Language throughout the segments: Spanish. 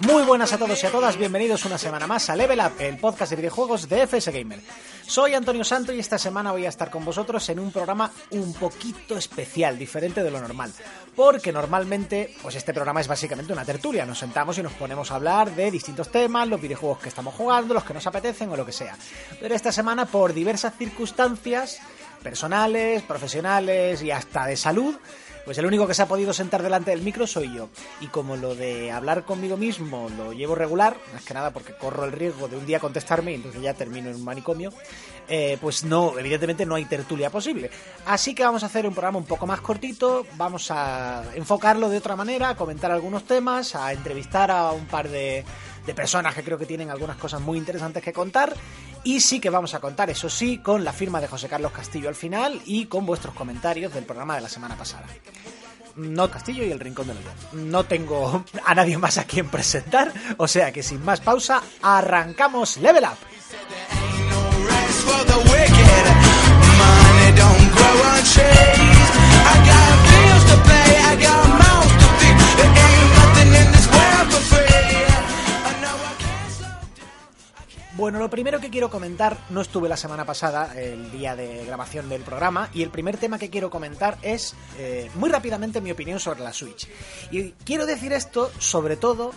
Muy buenas a todos y a todas, bienvenidos una semana más a Level Up, el podcast de videojuegos de FS Gamer. Soy Antonio Santo y esta semana voy a estar con vosotros en un programa un poquito especial, diferente de lo normal. Porque normalmente, pues este programa es básicamente una tertulia, nos sentamos y nos ponemos a hablar de distintos temas, los videojuegos que estamos jugando, los que nos apetecen o lo que sea. Pero esta semana, por diversas circunstancias, personales, profesionales y hasta de salud, pues el único que se ha podido sentar delante del micro soy yo. Y como lo de hablar conmigo mismo lo llevo regular, más que nada porque corro el riesgo de un día contestarme y entonces ya termino en un manicomio, eh, pues no, evidentemente no hay tertulia posible. Así que vamos a hacer un programa un poco más cortito, vamos a enfocarlo de otra manera, a comentar algunos temas, a entrevistar a un par de, de personas que creo que tienen algunas cosas muy interesantes que contar. Y sí que vamos a contar, eso sí, con la firma de José Carlos Castillo al final y con vuestros comentarios del programa de la semana pasada. No Castillo y el Rincón del Ollón. No tengo a nadie más a quien presentar, o sea que sin más pausa, arrancamos Level Up. Bueno, lo primero que quiero comentar, no estuve la semana pasada, el día de grabación del programa, y el primer tema que quiero comentar es eh, muy rápidamente mi opinión sobre la Switch. Y quiero decir esto sobre todo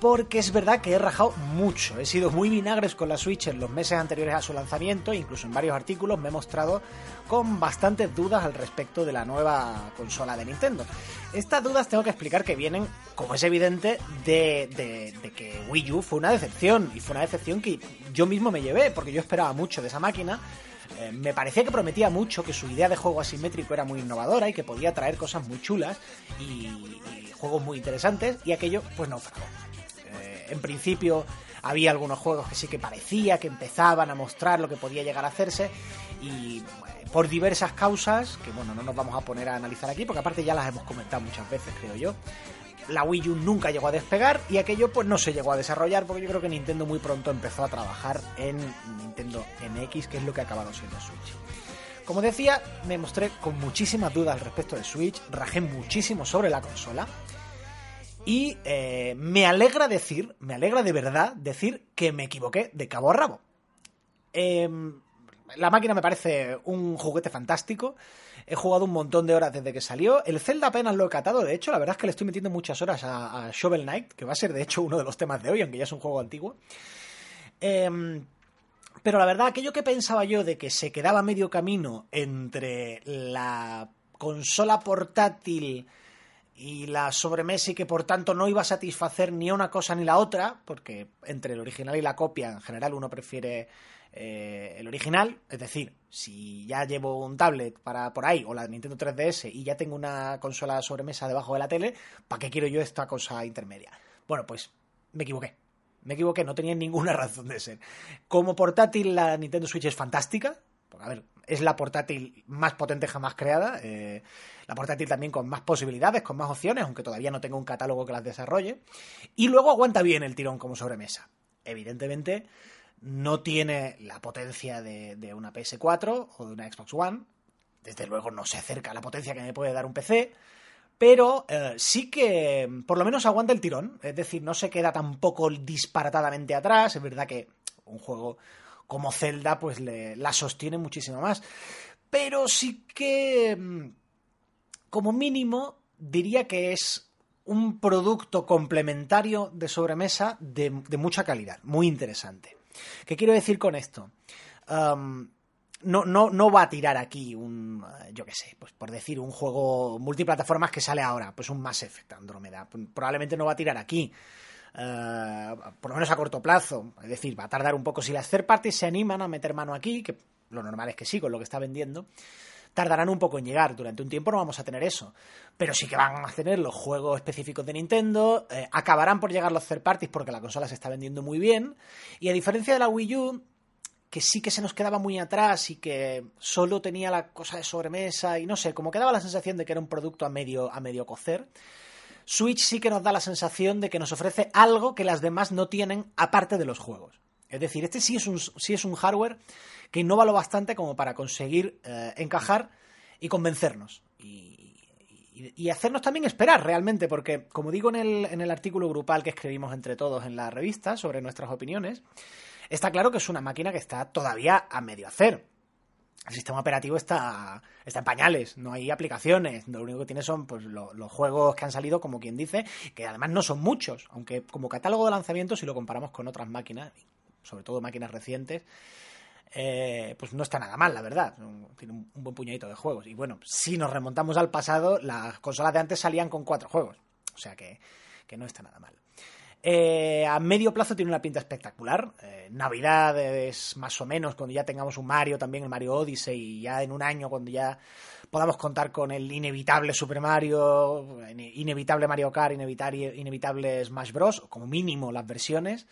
porque es verdad que he rajado mucho, he sido muy vinagres con la Switch en los meses anteriores a su lanzamiento, incluso en varios artículos me he mostrado con bastantes dudas al respecto de la nueva consola de Nintendo. Estas dudas tengo que explicar que vienen, como es evidente, de, de- que Wii U fue una decepción, y fue una decepción que yo mismo me llevé, porque yo esperaba mucho de esa máquina. Eh, me parecía que prometía mucho, que su idea de juego asimétrico era muy innovadora y que podía traer cosas muy chulas y, y juegos muy interesantes, y aquello pues naufragó. Eh, en principio había algunos juegos que sí que parecía que empezaban a mostrar lo que podía llegar a hacerse y eh, por diversas causas, que bueno, no nos vamos a poner a analizar aquí porque aparte ya las hemos comentado muchas veces, creo yo. La Wii U nunca llegó a despegar y aquello pues no se llegó a desarrollar porque yo creo que Nintendo muy pronto empezó a trabajar en Nintendo NX, que es lo que ha acabado siendo Switch. Como decía, me mostré con muchísimas dudas al respecto de Switch, rajé muchísimo sobre la consola. Y eh, me alegra decir, me alegra de verdad decir que me equivoqué de cabo a rabo. Em, la máquina me parece un juguete fantástico. He jugado un montón de horas desde que salió. El Zelda apenas lo he catado. De hecho, la verdad es que le estoy metiendo muchas horas a, Shovel Knight, que va a ser de hecho uno de los temas de hoy, aunque ya es un juego antiguo. Em, pero la verdad, aquello que pensaba yo de que se quedaba medio camino entre la consola portátil y la sobremesa y que por tanto no iba a satisfacer ni una cosa ni la otra, porque entre el original y la copia en general uno prefiere eh, el original, es decir, si ya llevo un tablet para por ahí o la Nintendo 3DS y ya tengo una consola sobremesa debajo de la tele, ¿para qué quiero yo esta cosa intermedia? Bueno, pues me equivoqué. Me equivoqué, no tenía ninguna razón de ser. Como portátil, la Nintendo Switch es fantástica. Porque, a ver, es la portátil más potente jamás creada. eh, la portátil también con más posibilidades, con más opciones, aunque todavía no tengo un catálogo que las desarrolle. Y luego aguanta bien el tirón como sobremesa. Evidentemente, no tiene la potencia de, una PS4 o de una Xbox One. Desde luego no se acerca a la potencia que me puede dar un PC pero eh, sí que por lo menos aguanta el tirón, es decir, no se queda tampoco disparatadamente atrás, es verdad que un juego como Zelda pues le, la sostiene muchísimo más, pero sí que mm, como mínimo diría que es un producto complementario de sobremesa de, mucha calidad, muy interesante. ¿Qué quiero decir con esto? No, no, no va a tirar aquí un, eh, yo qué sé, pues por decir, un juego multiplataformas que sale ahora, pues un Mass Effect Andrómeda. Probablemente no va a tirar aquí. Eh, por lo menos a corto plazo. Es decir, va a tardar un poco. Si las third parties se animan a meter mano aquí, que lo normal es que sí, con lo que está vendiendo, tardarán un poco en llegar. Durante un tiempo no vamos a tener eso. Pero sí que van a tener los juegos específicos de Nintendo. eh, acabarán por llegar los third parties porque la consola se está vendiendo muy bien. Y a diferencia de la Wii U, que sí que se nos quedaba muy atrás y que solo tenía la cosa de sobremesa y no sé, como que daba la sensación de que era un producto a medio, a medio cocer. Switch sí que nos da la sensación de que nos ofrece algo que las demás no tienen aparte de los juegos. Es decir, este sí es un, sí es un hardware que innova lo bastante como para conseguir eh, encajar y convencernos. Y, y- hacernos también esperar realmente, porque como digo en el, en el artículo grupal que escribimos entre todos en la revista sobre nuestras opiniones, está claro que es una máquina que está todavía a medio hacer. El sistema operativo está, está en pañales, no hay aplicaciones, lo único que tiene son pues, lo- los juegos que han salido, como quien dice, que además no son muchos, aunque como catálogo de lanzamiento, si lo comparamos con otras máquinas, sobre todo máquinas recientes, eh, pues no está nada mal, la verdad. Tiene un, un buen puñadito de juegos. Y bueno, si nos remontamos al pasado, las consolas de antes salían con cuatro juegos, o sea que, que no está nada mal. Eh, a medio plazo tiene una pinta espectacular. Eh, Navidad es más o menos cuando ya tengamos un Mario, también el Mario Odyssey, y ya en un año cuando ya podamos contar con el inevitable Super Mario, ine- inevitable Mario Kart, inevitable, Smash Bros, como mínimo las versiones,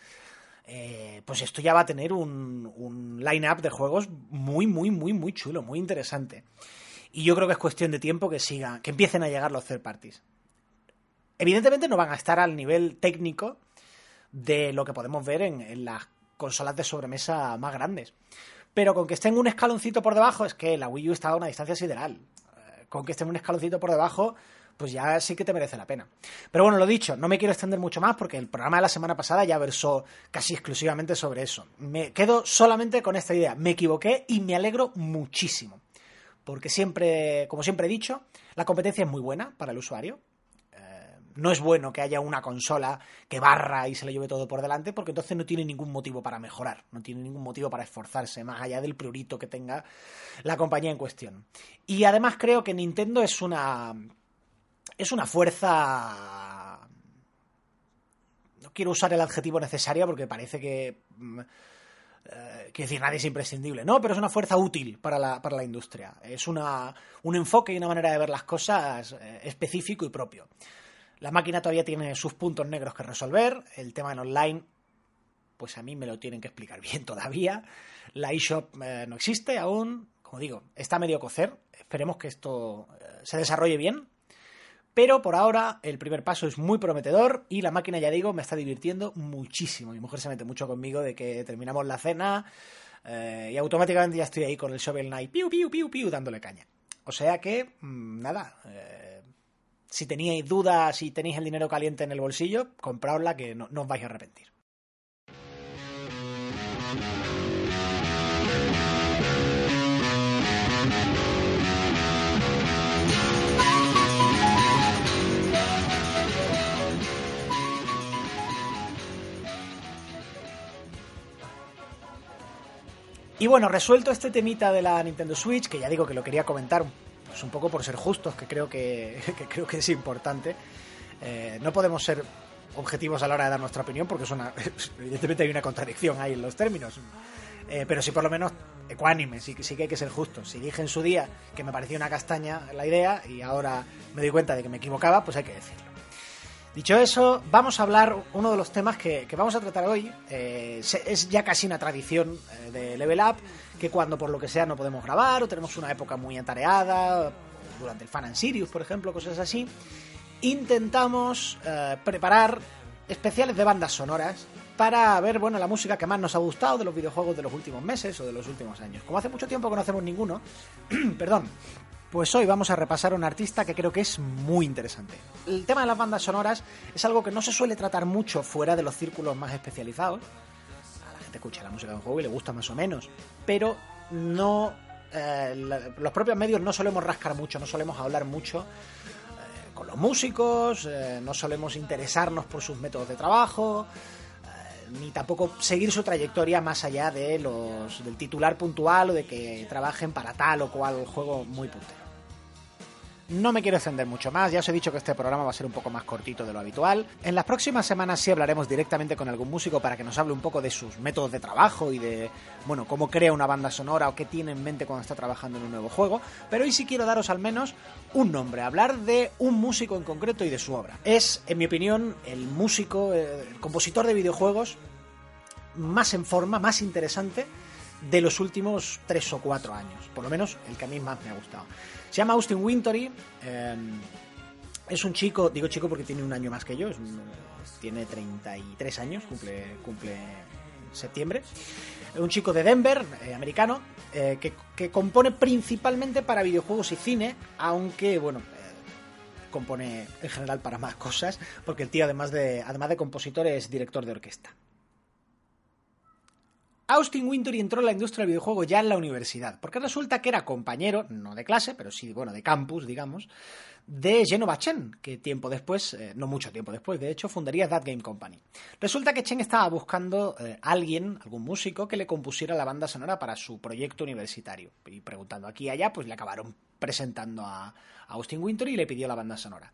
eh, pues esto ya va a tener un, un line-up de juegos muy, muy, muy, muy chulo, muy interesante. Y yo creo que es cuestión de tiempo que siga, que empiecen a llegar los third parties. Evidentemente no van a estar al nivel técnico de lo que podemos ver en, las consolas de sobremesa más grandes. Pero con que estén un escaloncito por debajo, es que la Wii U está a una distancia sideral. Eh, Con que estén un escaloncito por debajo, pues ya sí que te merece la pena. Pero bueno, lo dicho, no me quiero extender mucho más porque el programa de la semana pasada ya versó casi exclusivamente sobre eso. Me quedo solamente con esta idea. Me equivoqué y me alegro muchísimo. Porque siempre, como siempre he dicho, la competencia es muy buena para el usuario. No es bueno que haya una consola que barra y se le lleve todo por delante, porque entonces no tiene ningún motivo para mejorar, no tiene ningún motivo para esforzarse, más allá del prurito que tenga la compañía en cuestión. Y además creo que Nintendo es una. es una fuerza. No quiero usar el adjetivo necesaria porque parece que. mm, eh, quiero decir, nadie es imprescindible, no, pero es una fuerza útil para la, para la industria. Es una, un enfoque y una manera de ver las cosas eh, específico y propio. La máquina todavía tiene sus puntos negros que resolver. El tema en online, pues a mí me lo tienen que explicar bien todavía. La eShop eh, no existe aún. Como digo, está medio cocer. Esperemos que esto eh, se desarrolle bien. Pero por ahora el primer paso es muy prometedor y la máquina, ya digo, me está divirtiendo muchísimo. Mi mujer se mete mucho conmigo de que terminamos la cena eh, y automáticamente ya estoy ahí con el Shovel Knight, piu, piu, piu, piu, dándole caña. O sea que, mm, nada, si teníais dudas, si tenéis el dinero caliente en el bolsillo, compraosla que no, no os vais a arrepentir. Y bueno, resuelto este temita de la Nintendo Switch, que ya digo que lo quería comentar pues un poco por ser justos, que creo que, creo que es importante. Eh, no podemos ser objetivos a la hora de dar nuestra opinión, porque es una, evidentemente hay una contradicción ahí en los términos. Eh, pero sí por lo menos ecuánime, sí, que- hay que ser justos. Si dije en su día que me parecía una castaña la idea y ahora me doy cuenta de que me equivocaba, pues hay que decirlo. Dicho eso, vamos a hablar uno de los temas que, vamos a tratar hoy. eh, es ya casi una tradición de Level Up, que cuando por lo que sea no podemos grabar o tenemos una época muy atareada, durante el Fan and Sirius, por ejemplo, cosas así, intentamos eh, preparar especiales de bandas sonoras para ver bueno la música que más nos ha gustado de los videojuegos de los últimos meses o de los últimos años. Como hace mucho tiempo que no hacemos ninguno, perdón, pues hoy vamos a repasar a un artista que creo que es muy interesante. El tema de las bandas sonoras es algo que no se suele tratar mucho fuera de los círculos más especializados. Escucha la música de un juego y le gusta más o menos, pero no eh, los propios medios no solemos rascar mucho, no solemos hablar mucho eh, con los músicos, eh, no solemos interesarnos por sus métodos de trabajo, ni tampoco seguir su trayectoria más allá de los del titular puntual o de que trabajen para tal o cual juego muy puntero. No me quiero extender mucho más, ya os he dicho que este programa va a ser un poco más cortito de lo habitual. En las próximas semanas sí hablaremos directamente con algún músico para que nos hable un poco de sus métodos de trabajo y de, bueno, cómo crea una banda sonora o qué tiene en mente cuando está trabajando en un nuevo juego. Pero hoy sí quiero daros al menos un nombre, hablar de un músico en concreto y de su obra. Es, en mi opinión, el músico, eh, el compositor de videojuegos más en forma, más interesante de los últimos tres o cuatro años. Por lo menos el que a mí más me ha gustado. Se llama Austin Wintory. eh, es un chico, digo chico porque tiene un año más que yo, es tiene 33 años, cumple, cumple septiembre. Un chico de Denver, eh, americano, eh, que, que compone principalmente para videojuegos y cine, aunque, bueno, eh, compone en general para más cosas, porque el tío, además de, además de compositor, es director de orquesta. Austin Wintory entró en la industria del videojuego ya en la universidad, porque resulta que era compañero, no de clase, pero sí, bueno, de campus, digamos, de Genova Chen, que tiempo después, eh, no mucho tiempo después, de hecho, fundaría That Game Company. Resulta que Chen estaba buscando eh, alguien, algún músico, que le compusiera la banda sonora para su proyecto universitario. Y preguntando aquí y allá, pues le acabaron presentando a, Austin Wintory y le pidió la banda sonora.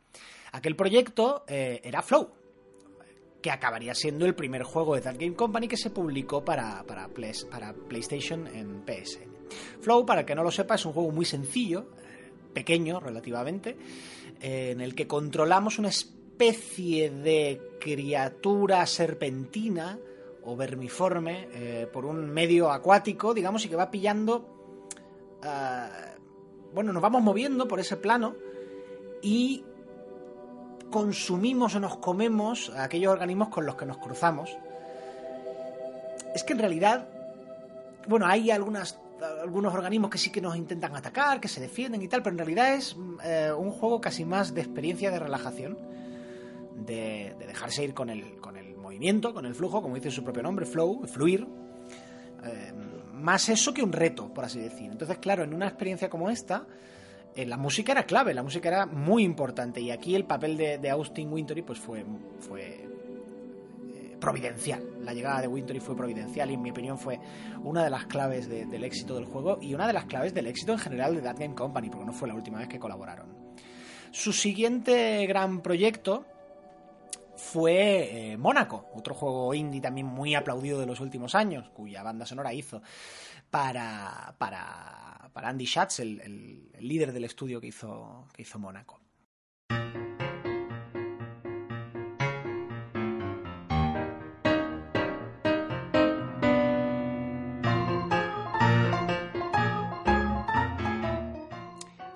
Aquel proyecto eh, era Flow, que acabaría siendo el primer juego de That Game Company que se publicó para, para, para PlayStation en PSN. Flow, para el que no lo sepa, es un juego muy sencillo, eh, pequeño relativamente, eh, en el que controlamos una especie de criatura serpentina o vermiforme eh, por un medio acuático, digamos, y que va pillando... bueno, nos vamos moviendo por ese plano y consumimos o nos comemos aquellos organismos con los que nos cruzamos. Es que en realidad, bueno, hay algunas, algunos organismos que sí que nos intentan atacar, que se defienden y tal, pero en realidad es eh, un juego casi más de experiencia de relajación, de, de dejarse ir con el, con el movimiento, con el flujo, como dice su propio nombre, flow, fluir. Eh, más eso que un reto, por así decir. Entonces, claro, en una experiencia como esta, eh, la música era clave, la música era muy importante y aquí el papel de, Austin Wintory pues fue, eh, providencial. La llegada de Wintory fue providencial y en mi opinión fue una de las claves de- del éxito del juego y una de las claves del éxito en general de That Game Company, porque no fue la última vez que colaboraron. Su siguiente gran proyecto fue eh, Mónaco, otro juego indie también muy aplaudido de los últimos años, cuya banda sonora hizo para, para, para Andy Schatz, el, líder del estudio que hizo, que hizo Mónaco.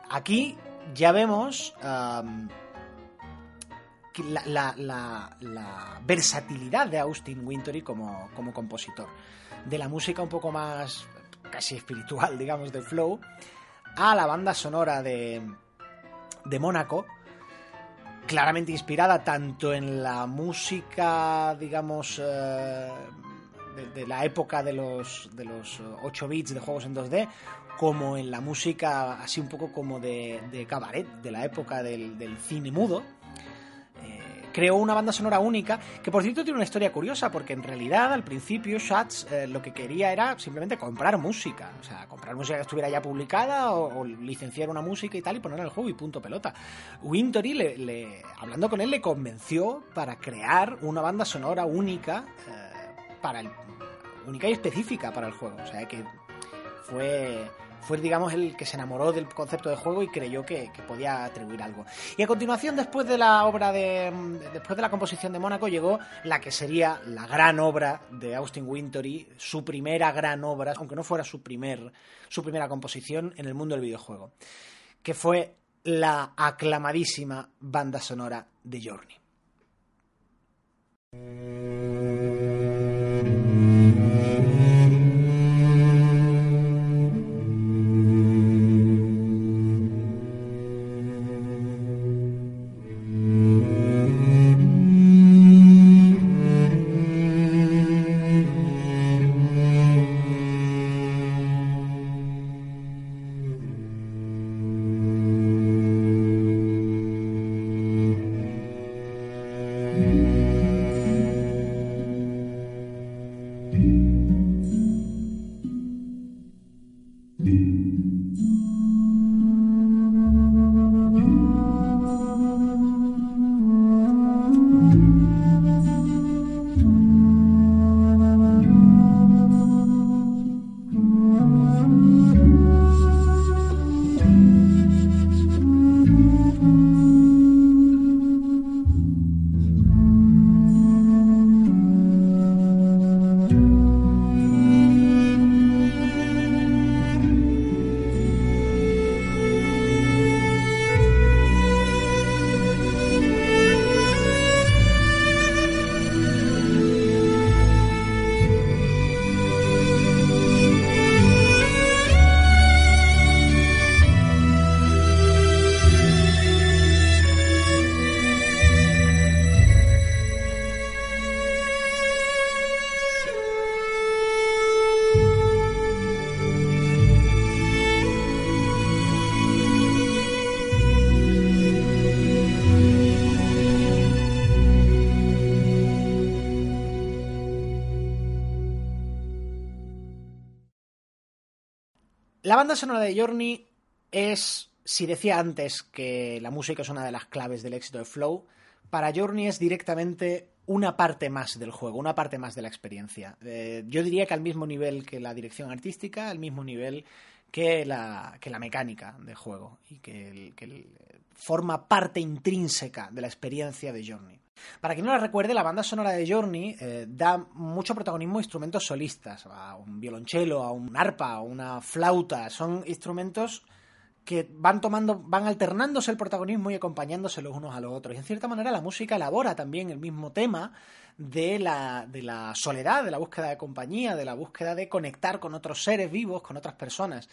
Aquí ya vemos que la, versatilidad de Austin Wintory como compositor. De la música un poco más casi espiritual, digamos, de Flow, a la banda sonora de, de Mónaco, claramente inspirada tanto en la música, digamos, eh, de, la época de los, de los 8 bits de juegos en 2D, como en la música así un poco como de, de cabaret, de la época del, del cine mudo. Creó una banda sonora única, que por cierto tiene una historia curiosa, porque en realidad al principio Schatz eh, lo que quería era simplemente comprar música, o sea, comprar música que estuviera ya publicada o, licenciar una música y tal y ponerla el juego y punto pelota. Wintory, le, le- hablando con él, le convenció para crear una banda sonora única, eh, para el, única y específica para el juego, o sea que fue fue digamos el que se enamoró del concepto de juego y creyó que, podía atribuir algo. Y a continuación, después de la obra de. después de la composición de Mónaco, llegó la que sería la gran obra de Austin Wintory, su primera gran obra, aunque no fuera su primer, su primera composición en el mundo del videojuego. Que fue la aclamadísima banda sonora de Journey. La banda sonora de Journey es, si decía antes que la música es una de las claves del éxito de Flow, para Journey es directamente una parte más del juego, una parte más de la experiencia. Eh, yo diría que al mismo nivel que la dirección artística, al mismo nivel que la, que la mecánica de juego y que, el- que forma parte intrínseca de la experiencia de Journey. Para quien no la recuerde, la banda sonora de Journey eh, da mucho protagonismo a instrumentos solistas, a un violonchelo, a un arpa, a una flauta. Son instrumentos que van tomando, van alternándose el protagonismo y acompañándose los unos a los otros. Y en cierta manera la música elabora también el mismo tema de la, de la soledad, de la búsqueda de compañía, de la búsqueda de conectar con otros seres vivos, con otras personas.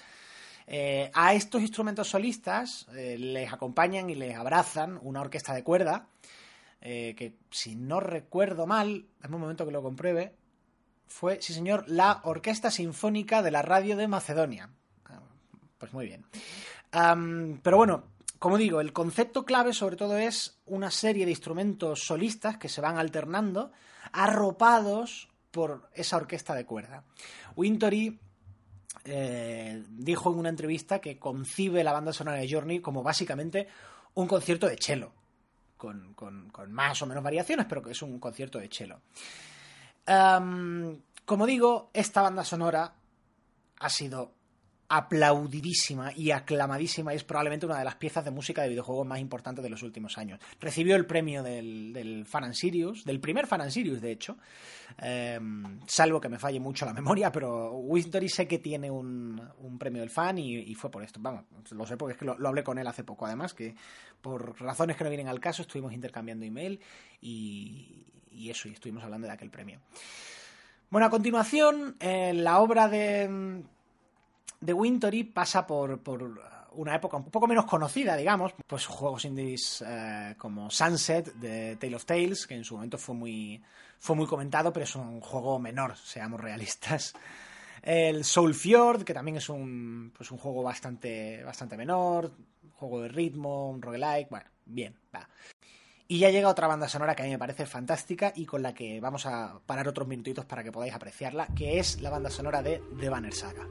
Eh, a estos instrumentos solistas eh, les acompañan y les abrazan una orquesta de cuerda, eh, que si no recuerdo mal, dame un momento que lo compruebe, fue, sí señor, la Orquesta Sinfónica de la Radio de Macedonia. Ah, Pues muy bien. Pero bueno, como digo, el concepto clave sobre todo es una serie de instrumentos solistas que se van alternando, arropados por esa orquesta de cuerda. Wintory eh, dijo en una entrevista que concibe la banda sonora de Journey como básicamente un concierto de cello, con, más o menos variaciones, pero que es un concierto de cello. Am, como digo, esta banda sonora ha sido aplaudidísima y aclamadísima y es probablemente una de las piezas de música de videojuegos más importantes de los últimos años. Recibió el premio del, del Fan and Sirius, del primer Fan and Sirius, de hecho, Em, salvo que me falle mucho la memoria, pero Wintory sé que tiene un, premio del fan y, fue por esto. Vamos, lo sé porque es que lo, hablé con él hace poco, además, que por razones que no vienen al caso estuvimos intercambiando email y, y eso, y estuvimos hablando de aquel premio. Bueno, a continuación, eh, la obra de, de Wintory pasa por, por una época un poco menos conocida, digamos, pues juegos indies eh, como Sunset de Tale of Tales, que en su momento fue muy, fue muy comentado, pero es un juego menor, seamos realistas. El Soul Fjord, que también es un, pues un juego bastante, bastante menor, juego de ritmo, un roguelike, bueno, bien, va. Y ya llega otra banda sonora que a mí me parece fantástica y con la que vamos a parar otros minutitos para que podáis apreciarla, que es la banda sonora de The Banner Saga.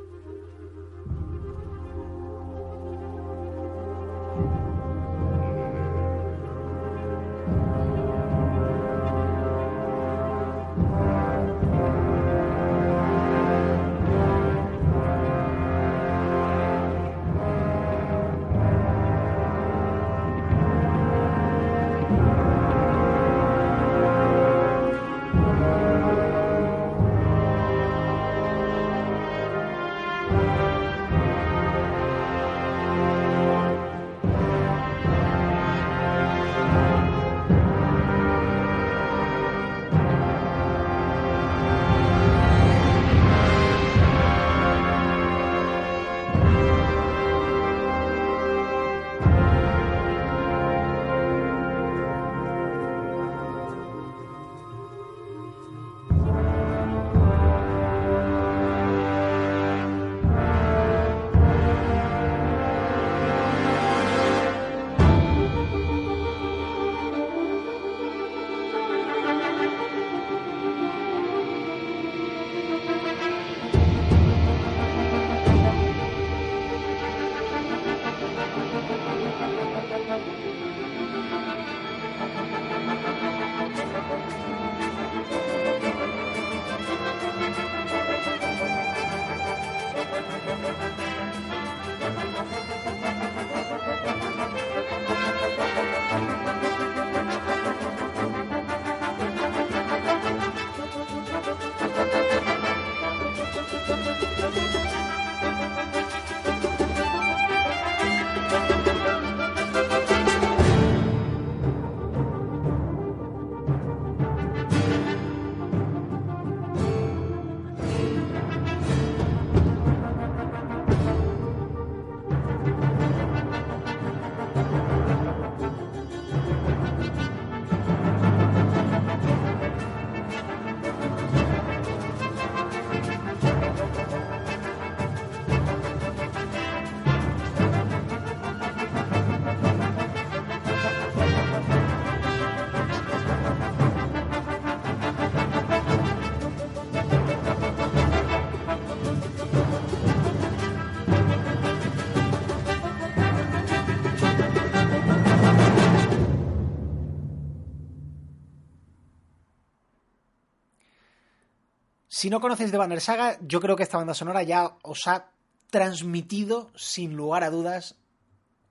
Si no conocéis The Banner Saga, yo creo que esta banda sonora ya os ha transmitido, sin lugar a dudas,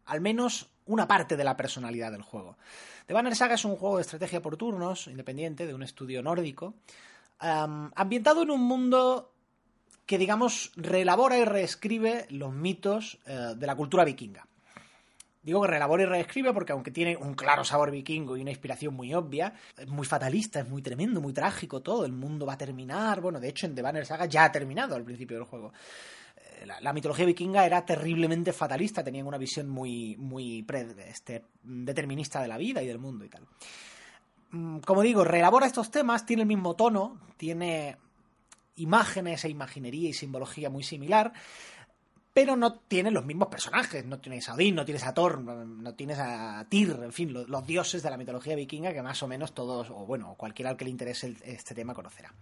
al menos una parte de la personalidad del juego. The Banner Saga es un juego de estrategia por turnos, independiente, de un estudio nórdico, am, ambientado en un mundo que, digamos, reelabora y reescribe los mitos eh, de la cultura vikinga. Digo que reelabora y reescribe porque aunque tiene un claro sabor vikingo y una inspiración muy obvia, es muy fatalista, es muy tremendo, muy trágico todo, el mundo va a terminar, bueno, de hecho en The Banner Saga ya ha terminado al principio del juego. Eh, La, la mitología vikinga era terriblemente fatalista, tenían una visión muy, muy pre- este, determinista de la vida y del mundo y tal. Mm, Como digo, reelabora estos temas, tiene el mismo tono, tiene imágenes e imaginería y simbología muy similar, pero no tiene los mismos personajes. No tienes a Odín, no tienes a Thor, no, tienes a Tyr, en fin, lo- los, dioses de la mitología vikinga que más o menos todos, o bueno, cualquiera al que le interese este tema conocerá.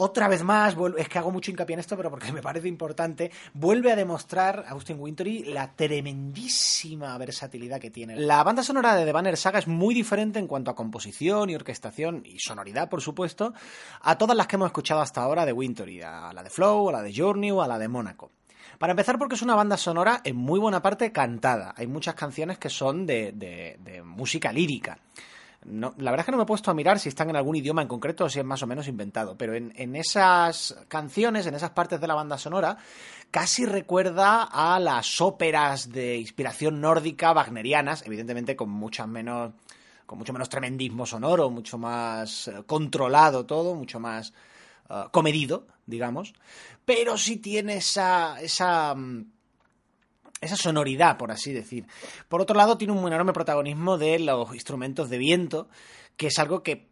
Otra vez más, es que hago mucho hincapié en esto, pero porque me parece importante, vuelve a demostrar Austin Wintory la tremendísima versatilidad que tiene. La banda sonora de The Banner Saga es muy diferente en cuanto a composición y orquestación y sonoridad, por supuesto, a todas las que hemos escuchado hasta ahora de Wintory, a la de Flow, a la de Journey o a la de Mónaco. Para empezar, porque es una banda sonora en muy buena parte cantada. Hay muchas canciones que son de, de- de música lírica. La verdad es que no me he puesto a mirar si están en algún idioma en concreto o si es más o menos inventado, pero en, en esas canciones, en esas partes de la banda sonora, casi recuerda a las óperas de inspiración nórdica wagnerianas, evidentemente con muchas menos con mucho menos tremendismo sonoro, mucho más eh, controlado todo, mucho más eh, comedido, digamos, pero sí tiene esa esa mm, esa sonoridad, por así decir. Por otro lado, tiene un enorme protagonismo de los instrumentos de viento, que es algo que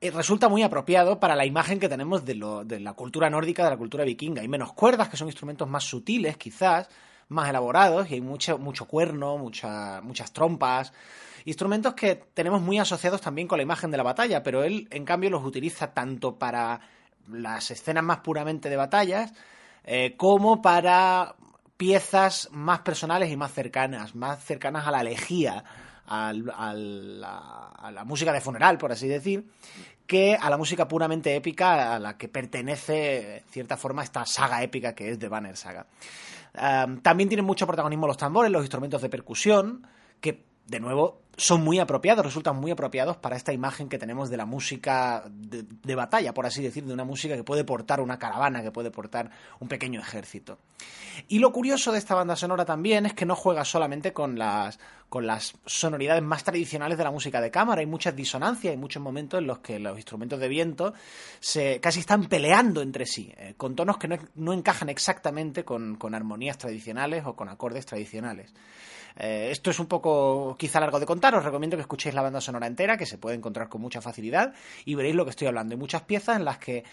eh, resulta muy apropiado para la imagen que tenemos de, lo- de la cultura nórdica, de la cultura vikinga. Hay menos cuerdas, que son instrumentos más sutiles, quizás, más elaborados, y hay mucho, mucho cuerno, mucha- muchas trompas. Instrumentos que tenemos muy asociados también con la imagen de la batalla, pero él, en cambio, los utiliza tanto para las escenas más puramente de batallas, eh, como para piezas más personales y más cercanas, más cercanas a la elegía, al- a, a la música de funeral, por así decir, que a la música puramente épica a la que pertenece, en cierta forma, esta saga épica que es The Banner Saga. También tienen mucho protagonismo los tambores, los instrumentos de percusión, que de nuevo son muy apropiados, resultan muy apropiados para esta imagen que tenemos de la música de, batalla, por así decir, de una música que puede portar una caravana, que puede portar un pequeño ejército. Y lo curioso de esta banda sonora también es que no juega solamente con las, con las sonoridades más tradicionales de la música de cámara, hay muchas disonancias, hay muchos momentos en los que los instrumentos de viento se casi están peleando entre sí, eh, con tonos que no, no encajan exactamente con armonías tradicionales o con acordes tradicionales. Eh, esto es un poco quizá largo de contar, os recomiendo que escuchéis la banda sonora entera, que se puede encontrar con mucha facilidad, y veréis lo que estoy hablando. Hay muchas piezas en las que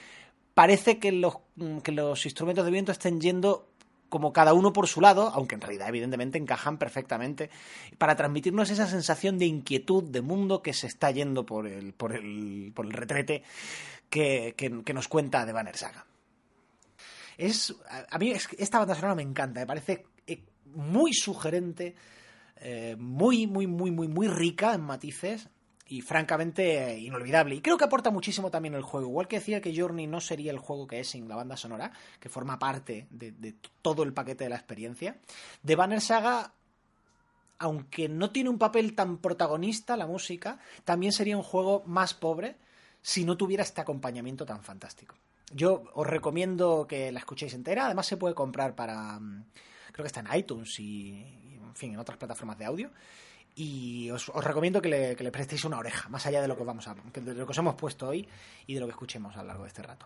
parece que los, mm, que los instrumentos de viento estén yendo como cada uno por su lado, aunque en realidad evidentemente encajan perfectamente, para transmitirnos esa sensación de inquietud, de mundo que se está yendo por el, por el, por el retrete que, que- que nos cuenta de Banner Saga. Es, a mí es- esta banda sonora me encanta, me parece muy sugerente, eh, muy, muy, muy, muy, muy rica en matices y francamente inolvidable. Y creo que aporta muchísimo también el juego. Igual que decía que Journey no sería el juego que es sin la banda sonora, que forma parte de, de todo el paquete de la experiencia. The Banner Saga, aunque no tiene un papel tan protagonista la música, también sería un juego más pobre si no tuviera este acompañamiento tan fantástico. Yo os recomiendo que la escuchéis entera. Además, se puede comprar para. Creo que está en iTunes y, en fin, en otras plataformas de audio. Y os, recomiendo que le, que prestéis una oreja, más allá de lo que os hemos puesto hoy y de lo que escuchemos a lo largo de este rato.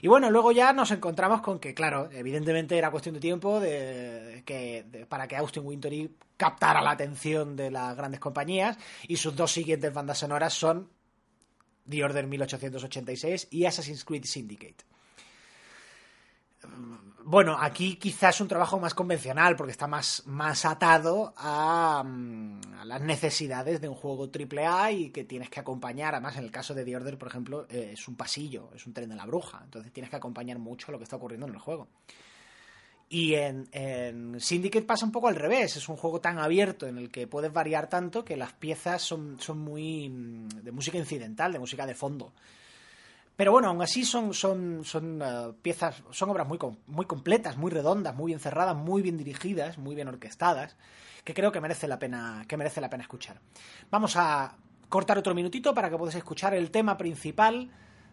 Y bueno, luego ya nos encontramos con que, claro, evidentemente era cuestión de tiempo de, que, para que Austin Wintory captara la atención de las grandes compañías y sus dos siguientes bandas sonoras son The Order 1886 y Assassin's Creed Syndicate. Bueno, aquí quizás un trabajo más convencional porque está más, más atado a, mm, a las necesidades de un juego AAA y que tienes que acompañar. Además, en el caso de The Order, por ejemplo, eh, es un pasillo, es un tren de la bruja. Entonces tienes que acompañar mucho lo que está ocurriendo en el juego. Y en, en Syndicate pasa un poco al revés. Es un juego tan abierto en el que puedes variar tanto que las piezas son, son muy mm, de música incidental, de música de fondo. Pero bueno, aún así son, son, son eh, piezas, son obras muy, muy completas, muy redondas, muy bien cerradas, muy bien dirigidas, muy bien orquestadas, que creo que merece la pena, que merece la pena escuchar. Vamos a cortar otro minutito para que podáis escuchar el tema principal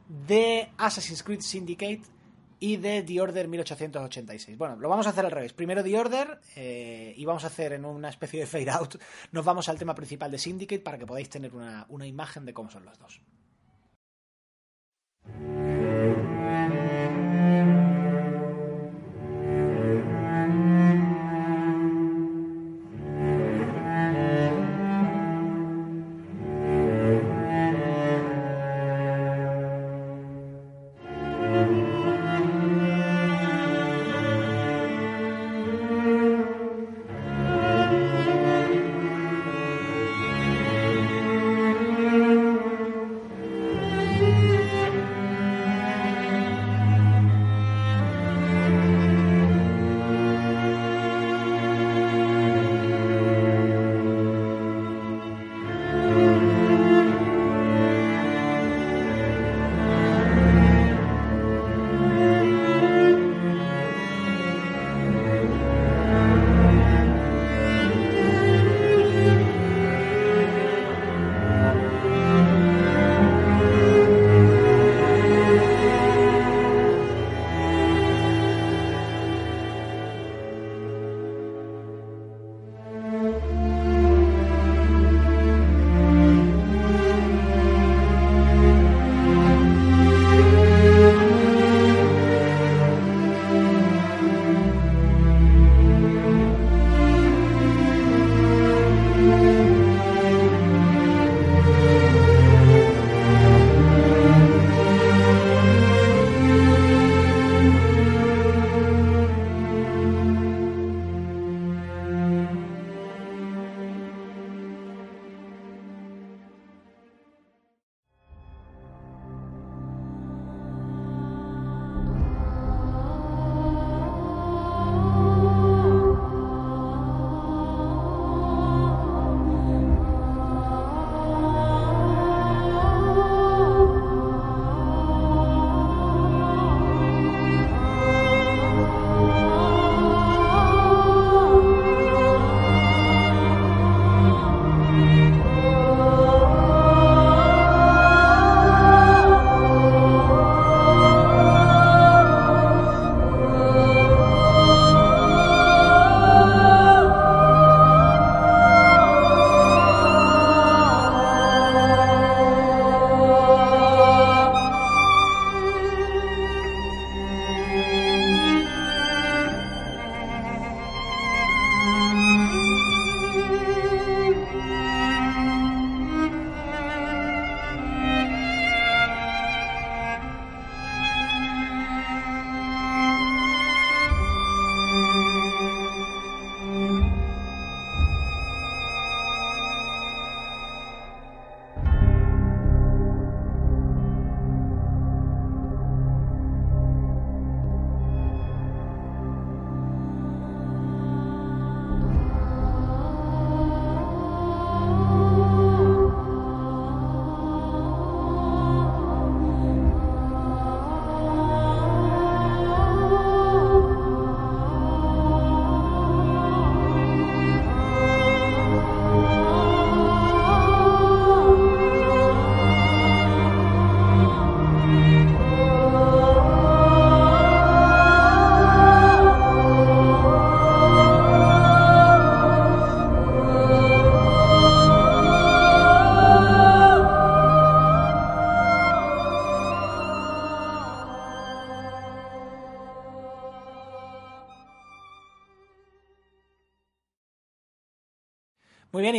de Assassin's Creed Syndicate y de The Order 1886. Bueno, lo vamos a hacer al revés. Primero The Order eh, y vamos a hacer en una especie de fade out. Nos vamos al tema principal de Syndicate para que podáis tener una, una imagen de cómo son los dos. Muy bien,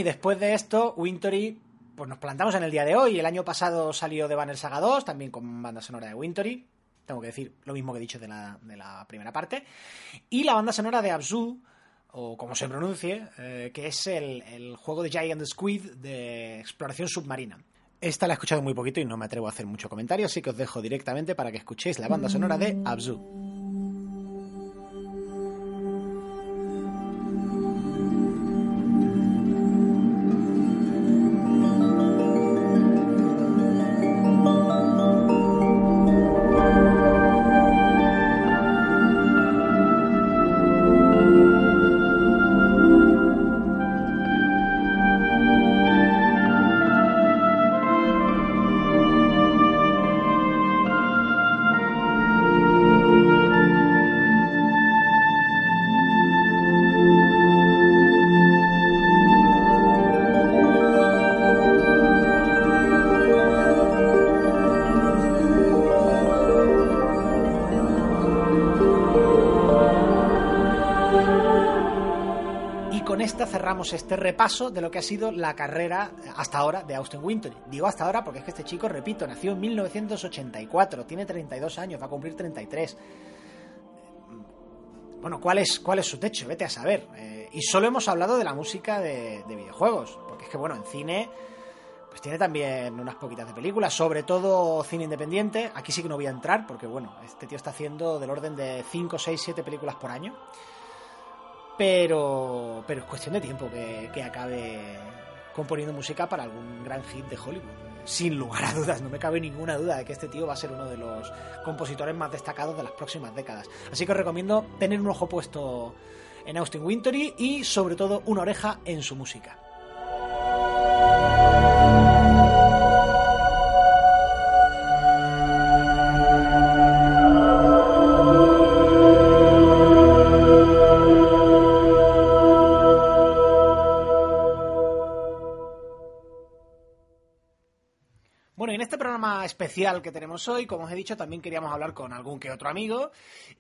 después de esto, Wintory, pues nos plantamos en el día de hoy. El año pasado salió The Banner Saga 2, también con banda sonora de Wintory. Tengo que decir lo mismo que he dicho de la, de la primera parte. Y la banda sonora de Abzu, o como se pronuncie, eh, que es el, el juego de Giant Squid de exploración submarina. Esta la he escuchado muy poquito y no me atrevo a hacer mucho comentario, así que os dejo directamente para que escuchéis la banda sonora de Abzu. Este repaso de lo que ha sido la carrera hasta ahora de Austin Wintory. Digo hasta ahora porque es que este chico, repito, nació en 1984, tiene 32 años, va a cumplir 33. Bueno, ¿cuál es, cuál es su techo? Vete a saber. Eh, y solo hemos hablado de la música de, de videojuegos, porque es que, bueno, en cine pues tiene también unas poquitas de películas, sobre todo cine independiente. Aquí sí que no voy a entrar porque, bueno, este tío está haciendo del orden de 5, 6, 7 películas por año. Pero, pero es cuestión de tiempo que, que acabe componiendo música para algún gran hit de Hollywood. Sin lugar a dudas, no me cabe ninguna duda de que este tío va a ser uno de los compositores más destacados de las próximas décadas. Así que os recomiendo tener un ojo puesto en Austin Wintory y sobre todo una oreja en su música. Programa especial que tenemos hoy, como os he dicho, también queríamos hablar con algún que otro amigo.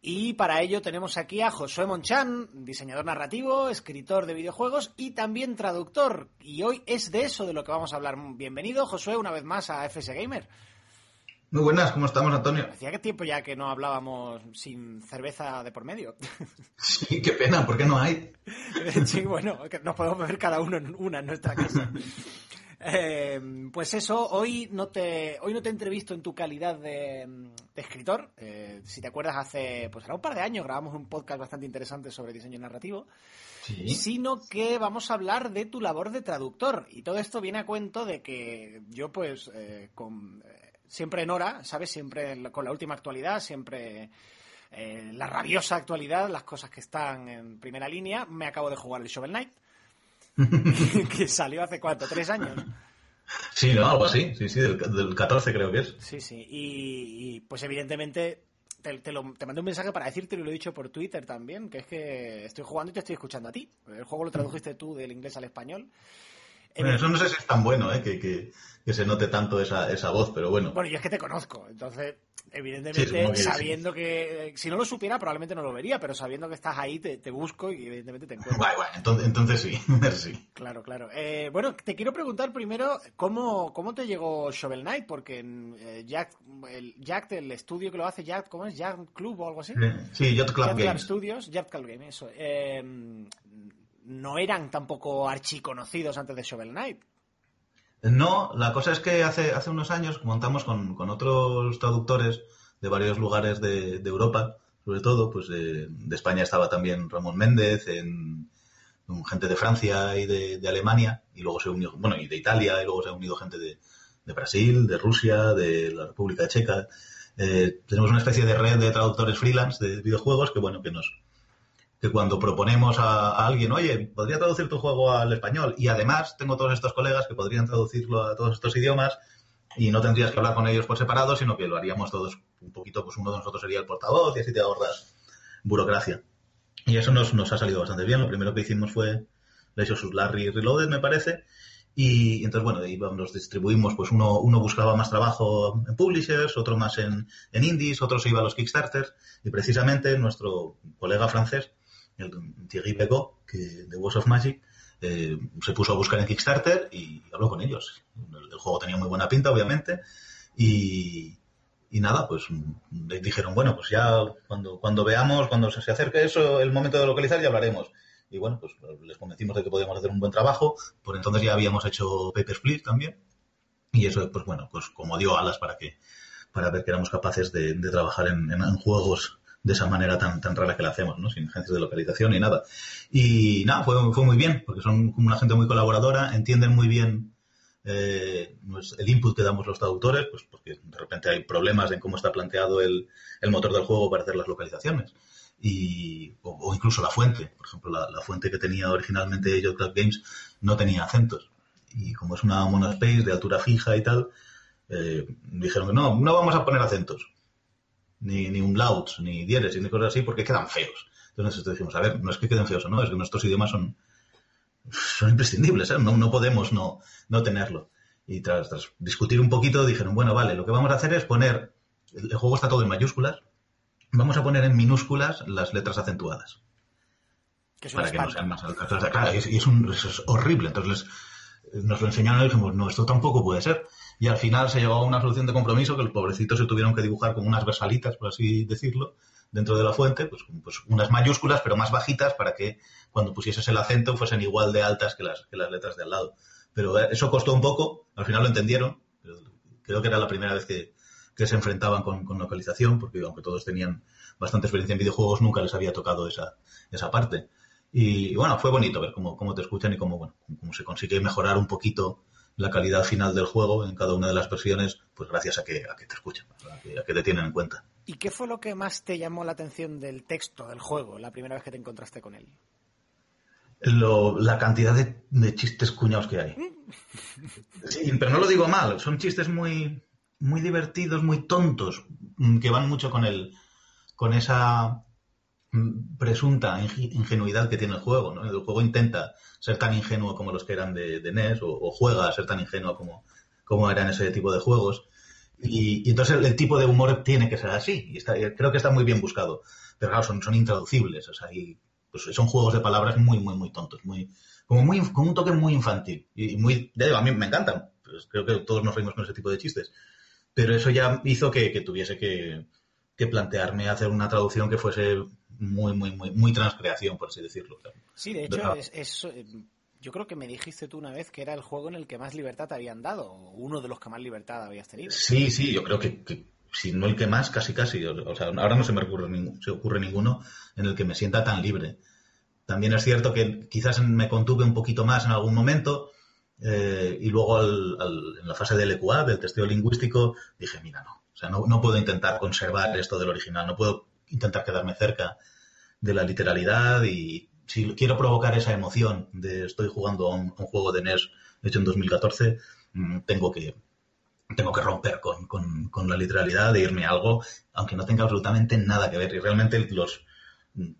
Y para ello tenemos aquí a Josué Monchan, diseñador narrativo, escritor de videojuegos y también traductor. Y hoy es de eso de lo que vamos a hablar. Bienvenido, Josué, una vez más a FS Gamer. Muy buenas, ¿cómo estamos, Antonio? Hacía que tiempo ya que no hablábamos sin cerveza de por medio. Sí, qué pena, ¿por qué no hay? sí, bueno, nos podemos beber cada uno en una en nuestra casa. Eh, pues eso, hoy no te hoy no te entrevisto en tu calidad de, de escritor. Eh, si te acuerdas, hace pues ahora un par de años grabamos un podcast bastante interesante sobre diseño narrativo. Sí. Sino que vamos a hablar de tu labor de traductor. Y todo esto viene a cuento de que yo, pues, eh, con, eh, siempre en hora, ¿sabes? Siempre con la última actualidad, siempre eh, la rabiosa actualidad, las cosas que están en primera línea. Me acabo de jugar el Shovel Knight. que salió hace cuánto, tres años. Sí, ¿no? Algo así. Sí, sí, del, del 14 creo que es. Sí, sí. Y, y, pues evidentemente te, te, lo, te mandé un mensaje para decirte y lo he dicho por Twitter también, que es que estoy jugando y te estoy escuchando a ti. El juego lo tradujiste tú del inglés al español. Bueno, eso no sé si es tan bueno, ¿eh? Que, que, que se note tanto esa, esa voz, pero bueno. Bueno, yo es que te conozco, entonces, evidentemente, Sí, sabiendo que. Si no lo supiera, probablemente no lo vería, pero sabiendo que estás ahí, te, te busco y evidentemente te encuentro. Bueno, bueno, entonces, entonces sí, sí. Claro, claro. Eh, bueno, te quiero preguntar primero cómo, cómo te llegó Shovel Knight, porque en, eh, Jack, el, Jack, el estudio que lo hace, Jack, ¿cómo es? Jack Club o algo así. Sí, Yacht Club Jack Club Games. Studios, Jack Club Game, eso. Eh, no eran tampoco archiconocidos antes de Shovel Knight. No, la cosa es que hace, hace unos años montamos con, con otros traductores de varios lugares de, Europa, sobre todo, pues de, de, España estaba también Ramón Méndez, en, en gente de Francia y de, Alemania, y luego se unió, bueno, y de Italia, y luego se ha unido gente de, de Brasil, de Rusia, de la República Checa. Eh, tenemos una especie de red de traductores freelance de videojuegos que, bueno, que nos, que cuando proponemos a, alguien, oye, podría traducir tu juego al español, y además tengo todos estos colegas que podrían traducirlo a todos estos idiomas, y no tendrías que hablar con ellos por separado, sino que lo haríamos todos un poquito, pues uno de nosotros sería el portavoz, y así te ahorras burocracia. Y eso nos, ha salido bastante bien. Lo primero que hicimos fue Leisure Larry Reloaded, me parece, y entonces, bueno, nos distribuimos, pues uno, uno buscaba más trabajo en publishers, otro más en, en indies, otro se iba a los Kickstarters, y precisamente nuestro colega francés, el Thierry que de Wars of Magic, eh, se puso a buscar en Kickstarter y habló con ellos. El, juego tenía muy buena pinta, obviamente, y, y nada, pues dijeron, bueno, pues ya cuando, cuando veamos, cuando se acerque eso, el momento de localizar, ya hablaremos. Y bueno, pues les convencimos de que podíamos hacer un buen trabajo. Por entonces ya habíamos hecho Paper Split también. Y eso, pues bueno, pues como dio alas para que, para ver que éramos capaces de, de trabajar en, en, juegos de esa manera tan, tan rara que la hacemos, ¿no? Sin agencias de localización ni nada. Y nada, fue, fue muy bien, porque son como una gente muy colaboradora, entienden muy bien eh, el input que damos los traductores, pues porque de repente hay problemas en cómo está planteado el, el motor del juego para hacer las localizaciones. Y, o, incluso la fuente. Por ejemplo, la, fuente que tenía originalmente Club Games no tenía acentos. Y como es una monospace de altura fija y tal, eh, dijeron que no, no vamos a poner acentos. Ni, ni umlauts, ni dieres, ni cosas así, porque quedan feos. Entonces nosotros dijimos, a ver, no es que queden feos o no, es que nuestros idiomas son, son imprescindibles, ¿eh? no, no podemos no, no tenerlo. Y tras, tras discutir un poquito dijeron, bueno, vale, lo que vamos a hacer es poner, el, el juego está todo en mayúsculas, vamos a poner en minúsculas las letras acentuadas. Que para que no sean más altas. Claro, y es, es es horrible. Entonces les- nos lo enseñaron y dijimos, no, esto tampoco puede ser. Y al final se llegó a una solución de compromiso que los pobrecitos se tuvieron que dibujar como unas versalitas, por así decirlo, dentro de la fuente, pues, pues unas mayúsculas, pero más bajitas para que cuando pusieses el acento fuesen igual de altas que las, que las letras de al lado. Pero eh, eso costó un poco, al final lo entendieron. Creo que era la primera vez que, que se enfrentaban con, con localización, porque aunque todos tenían bastante experiencia en videojuegos, nunca les había tocado esa, esa parte. Y bueno, fue bonito ver cómo, cómo te escuchan y cómo, bueno, cómo se consigue mejorar un poquito la calidad final del juego en cada una de las versiones, pues gracias a que, a que te escuchan, a que, a que te tienen en cuenta. ¿Y qué fue lo que más te llamó la atención del texto del juego la primera vez que te encontraste con él? Lo- la cantidad de, de chistes cuñados que hay. Sí, pero no lo digo mal, son chistes muy, muy divertidos, muy tontos, mm, que van mucho con el, con esa mm, presunta inge- ingenuidad que tiene el juego. ¿no? El juego intenta ser tan ingenuo como los que eran de, de NES o, juega a ser tan ingenuo como, como eran ese tipo de juegos. Y, entonces el, tipo de humor tiene que ser así. Y creo que está muy bien buscado. Pero claro, son, intraducibles. O sea, y, pues son juegos de palabras muy, muy, muy tontos. Muy, como muy, con un toque muy infantil. Y muy, ya digo, a mí me encantan. Pues creo que todos nos reímos con ese tipo de chistes. Pero eso ya hizo que, tuviese que plantearme hacer una traducción que fuese muy, muy, muy, muy transcreación, por así decirlo. Sí, de hecho, es, es, eh, yo creo que me dijiste tú una vez que era el juego en el que más libertad te habían dado, uno de los que más libertad habías tenido. Sí, sí, yo creo que, que si no el que más, casi casi. O, sea, ahora no se me ocurre, ningún- se ocurre ninguno en el que me sienta tan libre. También es cierto que quizás me contuve un poquito más en algún momento eh, y luego al- al- en la fase del EQA, del testeo lingüístico, dije, mira, no. O sea, no, no puedo intentar conservar esto del original, no puedo intentar quedarme cerca de la literalidad y si quiero provocar esa emoción de estoy jugando a un, a un juego de NES hecho en 2014, mm, tengo que, tengo que romper con, con- con la literalidad de irme a algo, aunque no tenga absolutamente nada que ver. Y realmente los,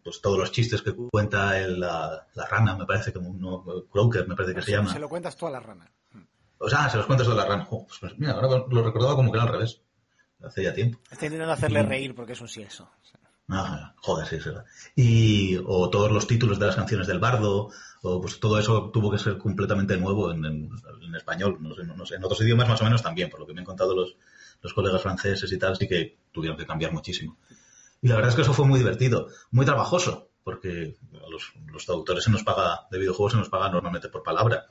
pues todos los chistes que cuenta el- la, la rana, me parece que no, Croker, me parece que se llama. Se lo cuentas tú a la rana. O sea, se los cuentas de la rana. Pues mira, ahora lo recordaba como que era al revés. Hace ya tiempo. Estoy intentando hacerle reír porque es un sí eso. Ah, joder, sí, es verdad. Y, o todos los títulos de las canciones del bardo, o pues todo eso tuvo que ser completamente nuevo en, en- en español, no sé, no, no sé, en otros idiomas más o menos también, por lo que me han contado los, los colegas franceses y tal, sí que tuvieron que cambiar muchísimo. Y la verdad es que eso fue muy divertido, muy trabajoso, porque a los, los traductores se nos paga, de videojuegos se nos paga normalmente por palabra.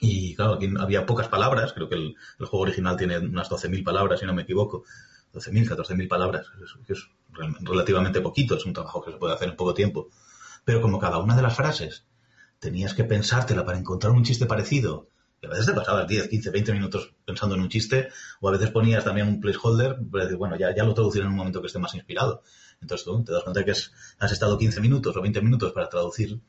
Y claro, aquí había pocas palabras, creo que el, el juego original tiene unas 12.000 palabras, si no me equivoco. 12.000, 14.000 palabras, es, que es rel- relativamente poquito, es un trabajo que se puede hacer en poco tiempo. Pero como cada una de las frases tenías que pensártela para encontrar un chiste parecido, y a veces te pasabas 10, 15, 20 minutos pensando en un chiste, o a veces ponías también un placeholder para decir, bueno, ya, ya lo traduciré en un momento que esté más inspirado. Entonces tú te das cuenta que es- has estado 15 minutos o 20 minutos para traducir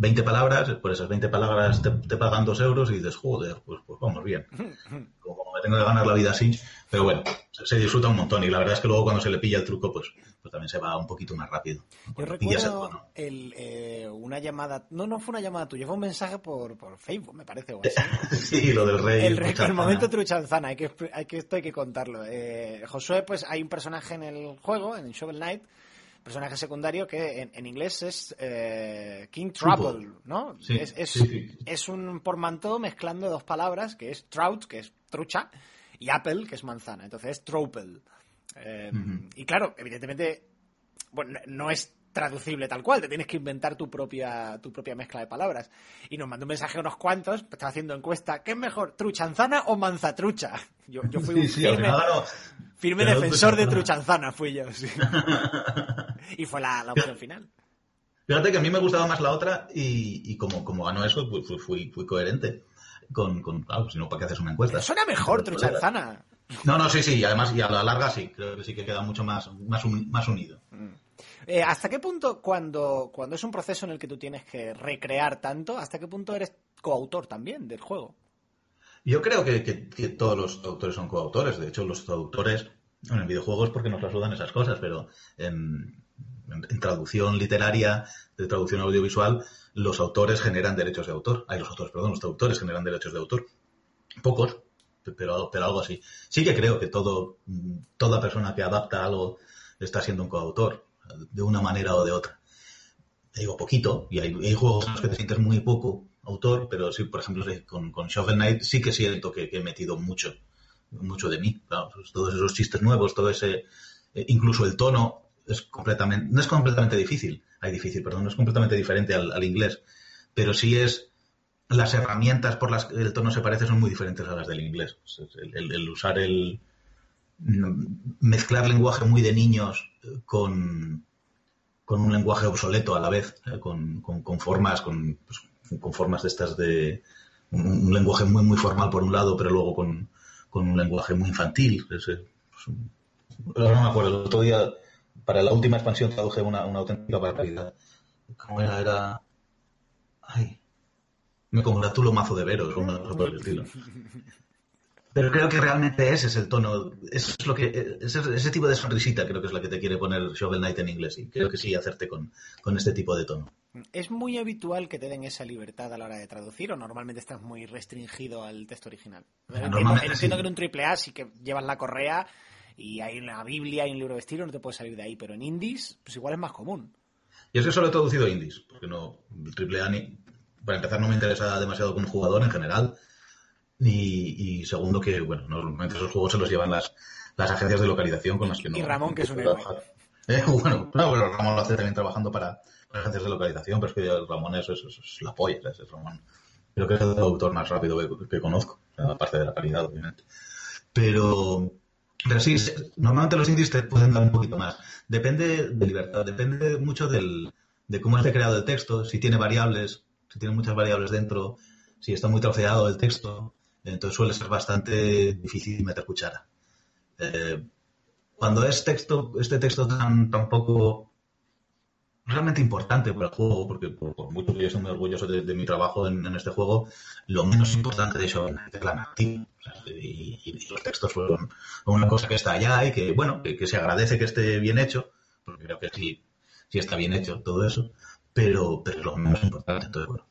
20 palabras, por esas 20 palabras te, te pagan 2 euros y dices, joder, pues, pues vamos bien. Como me tengo que ganar la vida así, pero bueno, se, se disfruta un montón y la verdad es que luego cuando se le pilla el truco, pues, pues también se va un poquito más rápido. Yo pillas el recuerdo tono. el, eh, una llamada, no, no fue una llamada tuya, fue un mensaje por, por Facebook, me parece, o así. Sí, lo del rey. El, re- el momento truchanzana, hay que, hay que, esto hay que contarlo. Eh, Josué, pues hay un personaje en el juego, en Shovel Knight, personaje secundario que en, en inglés es eh, King Trouble, Trouble. ¿no? Sí, es, es, sí, es un portmanteau mezclando dos palabras, que es trout, que es trucha, y apple, que es manzana. Entonces es tropel. Eh. Y claro, evidentemente, bueno, no es traducible tal cual, te tienes que inventar tu propia, tu propia mezcla de palabras. Y nos mandó un mensaje a unos cuantos, estaba haciendo encuesta, ¿qué es mejor, truchanzana o manzatrucha? Yo, yo fui un Sí, sí, al firme, firme defensor de Truchanzana. fui yo, sí. y fue la, la opción final. Fíjate que a mí me gustaba más la otra y, y como, como ganó eso, pues fui, fui, fui coherente. Con, con, claro, si no, ¿para qué haces una encuesta? Pero suena mejor, colegas. truchanzana. No, no, sí, sí, y además, y a la larga sí, creo que sí que queda mucho más, más, uni- más unido. Eh, ¿Hasta qué punto, cuando, cuando es un proceso en el que tú tienes que recrear tanto, hasta qué punto eres coautor también del juego? Yo creo que, que- todos los traductores son coautores. De hecho, los traductores en videojuegos porque nos ayudan esas cosas, pero en, traducción literaria, de traducción audiovisual, los autores generan derechos de autor. Hay los autores, perdón, los traductores generan derechos de autor. Pocos, pero, pero algo así. Sí que creo que todo, toda persona que adapta algo está siendo un coautor, de una manera o de otra. te digo poquito, y hay, hay juegos en los que te sientes muy poco autor, pero sí, por ejemplo, con, con Shovel Knight sí que siento que, que he metido mucho, mucho de mí. Claro, pues todos esos chistes nuevos, todo ese, eh, incluso el tono es completamente, no es completamente difícil, hay difícil, perdón, no es completamente diferente al, al inglés, pero sí es las herramientas por las que el tono se parece son muy diferentes a las del inglés. El, el- el usar el mezclar lenguaje muy de niños eh, con, con un lenguaje obsoleto a la vez, eh, con, con- formas, con, pues, con formas de estas de un, lenguaje muy muy formal por un lado, pero luego con, un lenguaje muy infantil. Es, eh, pues, no me acuerdo, el otro día para la última expansión traduje una, una auténtica barbaridad. ¿Cómo era? Era. Ay. Me congratulo mazo de veros una cosa por el estilo. Pero creo que realmente ese es el tono, eso es lo que, ese, ese tipo de sonrisita creo que es la que te quiere poner Shovel Knight en inglés y creo que sí hacerte con, con este tipo de tono. ¿Es muy habitual que te den esa libertad a la hora de traducir o normalmente estás muy restringido al texto original? Entiendo, Normalmente entiendo sí. que en un triple A sí que llevas la correa y hay una Biblia y un libro de estilo, no te puedes salir de ahí, pero en indies pues igual es más común. Y es que solo he traducido indies, porque no, el triple A ni, para empezar no me interesa demasiado como jugador en general, y, y segundo que, bueno, normalmente esos juegos se los llevan las, las agencias de localización con las que no. Y Ramón, que es un héroe. Eh, bueno, no, pero Ramón lo hace también trabajando para agencias de localización, pero es que Ramón es, es, es la polla, es, es Ramón. Creo que es el traductor más rápido que, que conozco, aparte de la calidad, obviamente. Pero, pero sí, normalmente los indies te pueden dar un poquito más. Depende de libertad, depende mucho del, de cómo esté creado el texto, si tiene variables, si tiene muchas variables dentro, si está muy troceado el texto, entonces suele ser bastante difícil meter cuchara. Eh, cuando es texto, este texto tan, tan poco realmente importante para el juego, porque por, por mucho que yo estoy muy orgulloso de, mi trabajo en, este juego, lo menos importante de Knight es la narrativa. Y, los textos fueron una cosa que está allá y que, bueno, que, que se agradece que esté bien hecho, porque creo que sí, sí está bien hecho todo eso, pero, pero lo menos importante. Entonces, bueno,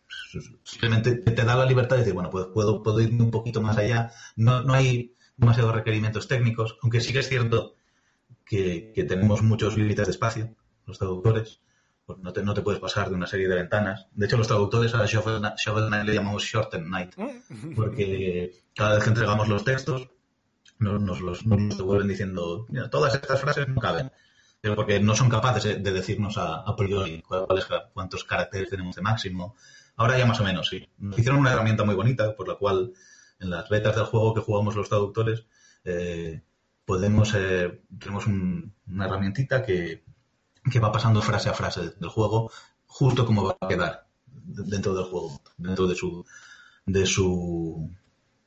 simplemente te da la libertad de decir, bueno, pues puedo, puedo irme un poquito más allá. No, no hay demasiados requerimientos técnicos, aunque sí que es cierto que, que tenemos muchos límites de espacio, los traductores. Pues no te, no te puedes pasar de una serie de ventanas. De hecho, los traductores a Shovel Shovel Knight le llamamos Shorten Night, porque cada vez que entregamos los textos, nos, nos los, nos devuelven diciendo, mira, todas estas frases no caben. Pero porque no son capaces de- de decirnos a, a priori cuál- cuál es- cuántos caracteres tenemos de máximo. Ahora ya más o menos, sí. Nos hicieron una herramienta muy bonita, por la cual en las betas del juego que jugamos los traductores, eh, podemos, eh, tenemos un- una herramientita que, va pasando frase a frase del juego, justo como va a quedar dentro del juego, dentro de su, de su,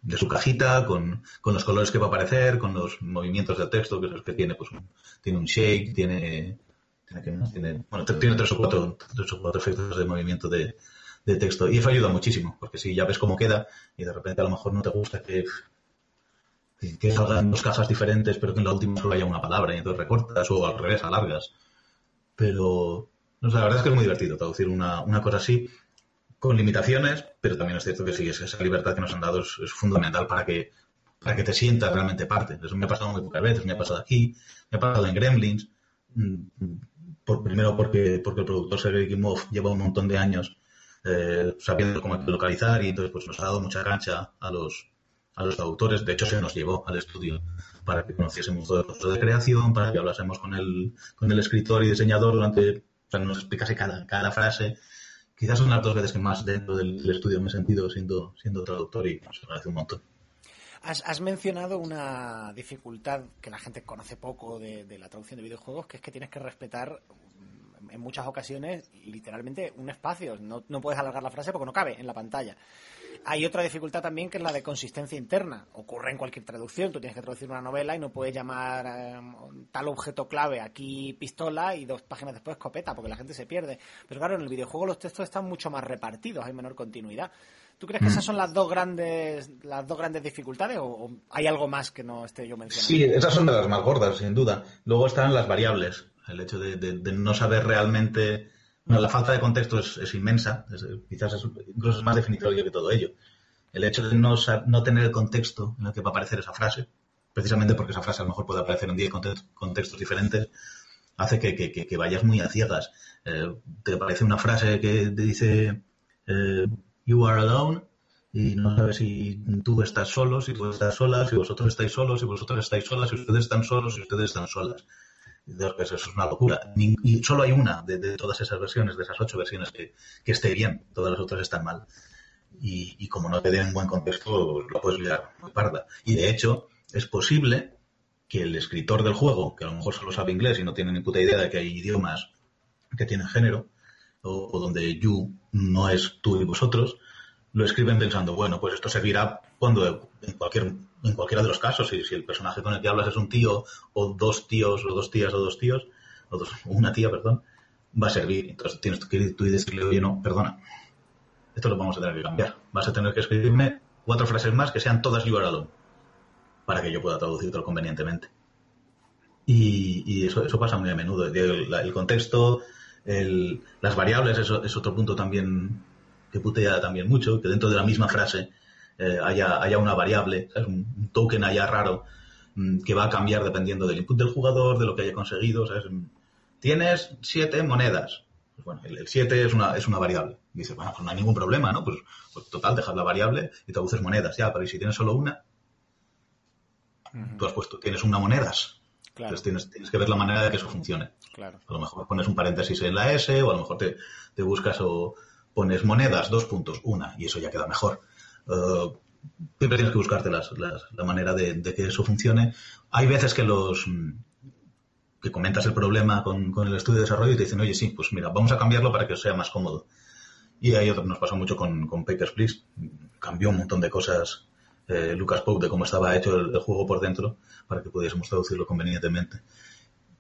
de su cajita, con, los colores que va a aparecer, con los movimientos del texto, que es el que tiene, pues, un, tiene un shake, tiene, tiene, tiene, bueno, tiene tres o cuatro, tres o cuatro efectos de movimiento de, de texto. Y eso ayuda muchísimo, porque si ya ves cómo queda y de repente a lo mejor no te gusta que, que- salgan dos cajas diferentes, pero que en la última solo haya una palabra y entonces recortas o al revés, alargas. Pero no sé, la verdad es que es muy divertido traducir una, una cosa así con limitaciones, pero también es cierto que sí, es- esa libertad que nos han dado es, es fundamental para que, para que te sientas realmente parte. Eso me ha pasado muy pocas veces, me ha pasado aquí, me ha pasado en Gremlins, mm, por, primero porque, porque el productor Sergei Kimov lleva un montón de años eh, sabiendo cómo localizar y entonces pues nos ha dado mucha cancha a los, a los traductores. De hecho, se nos llevó al estudio para que conociésemos todo el proceso de creación, para que hablásemos con el, con el escritor y diseñador durante, o sea, nos explicase cada, cada frase. Quizás son las dos veces que más dentro del, estudio me he sentido siendo, siendo traductor y nos agradece un montón. Has, mencionado una dificultad que la gente conoce poco de, de la traducción de videojuegos, que es que tienes que respetar en muchas ocasiones literalmente un espacio. No, no puedes alargar la frase porque no cabe en la pantalla. Hay otra dificultad también que es la de consistencia interna. Ocurre en cualquier traducción. Tú tienes que traducir una novela y no puedes llamar eh, tal objeto clave aquí pistola y dos páginas después escopeta porque la gente se pierde. Pero claro, en el videojuego los textos están mucho más repartidos, hay menor continuidad. ¿Tú crees que esas son las dos grandes las dos grandes dificultades o, o hay algo más que no esté yo mencionando? Sí, esas son de las más gordas, sin duda. Luego están las variables. El hecho de, no saber realmente. bueno, la falta de contexto es, inmensa. quizás es, incluso es más definitorio que todo ello. El hecho de no, no tener el contexto en el que va a aparecer esa frase, precisamente porque esa frase a lo mejor puede aparecer en 10 conte- contextos diferentes, hace que vayas muy a ciegas. Eh, te aparece una frase que te dice eh, You are alone y no sabes si tú estás solo, si tú estás sola, si vosotros estáis solos, si vosotros estáis solas, si ustedes están solos, si ustedes están solas. Entonces, pues, eso es una locura. Y solo hay una de, de todas esas versiones, de esas ocho versiones que, que esté bien, todas las otras están mal. Y, y como no te den buen contexto, lo puedes liar muy parda. Y de hecho, es posible que el escritor del juego, que a lo mejor solo sabe inglés y no tiene ni puta idea de que hay idiomas que tienen género, o, o donde you no es tú y vosotros, lo escriben pensando, bueno, pues esto servirá cuando en cualquier en cualquiera de los casos, si, el personaje con el que hablas es un tío, o dos tíos, o dos tías, o dos tíos, o dos- una tía, perdón, va a servir. Entonces tienes que ir tú y decirle, oye, no, perdona, esto lo vamos a tener que cambiar. Vas a tener que escribirme cuatro frases más que sean todas you are alone, para que yo pueda traducírtelo convenientemente. Y, eso, eso pasa muy a menudo. El, contexto, las variables, eso es otro punto también que putea también mucho, que dentro de la misma frase eh, haya, haya una variable, ¿sabes? Un, token allá raro mm, que va a cambiar dependiendo del input del jugador, de lo que haya conseguido. ¿sabes? Mm, Tienes siete monedas. Pues bueno, el 7 es una, es una variable. Y dices, bueno, pues no hay ningún problema, ¿no? Pues, pues total, dejas la variable y traduces monedas. Ya, pero ¿y si tienes solo una? Tú has puesto, tienes una monedas. Claro, Entonces tienes, tienes que ver la manera de que eso funcione. claro. A lo mejor pones un paréntesis en la S, o a lo mejor te, te buscas o pones monedas, dos puntos, una, y eso ya queda mejor. Siempre tienes que buscarte las- la manera de, que eso funcione. Hay veces que los que comentas el problema con, el estudio de desarrollo y te dicen, oye, sí, pues mira, vamos a cambiarlo para que sea más cómodo. Y hay otro, nos pasó mucho con, Papers, Please. Cambió un montón de cosas eh, Lucas Pope de cómo estaba hecho el juego por dentro para que pudiésemos traducirlo convenientemente.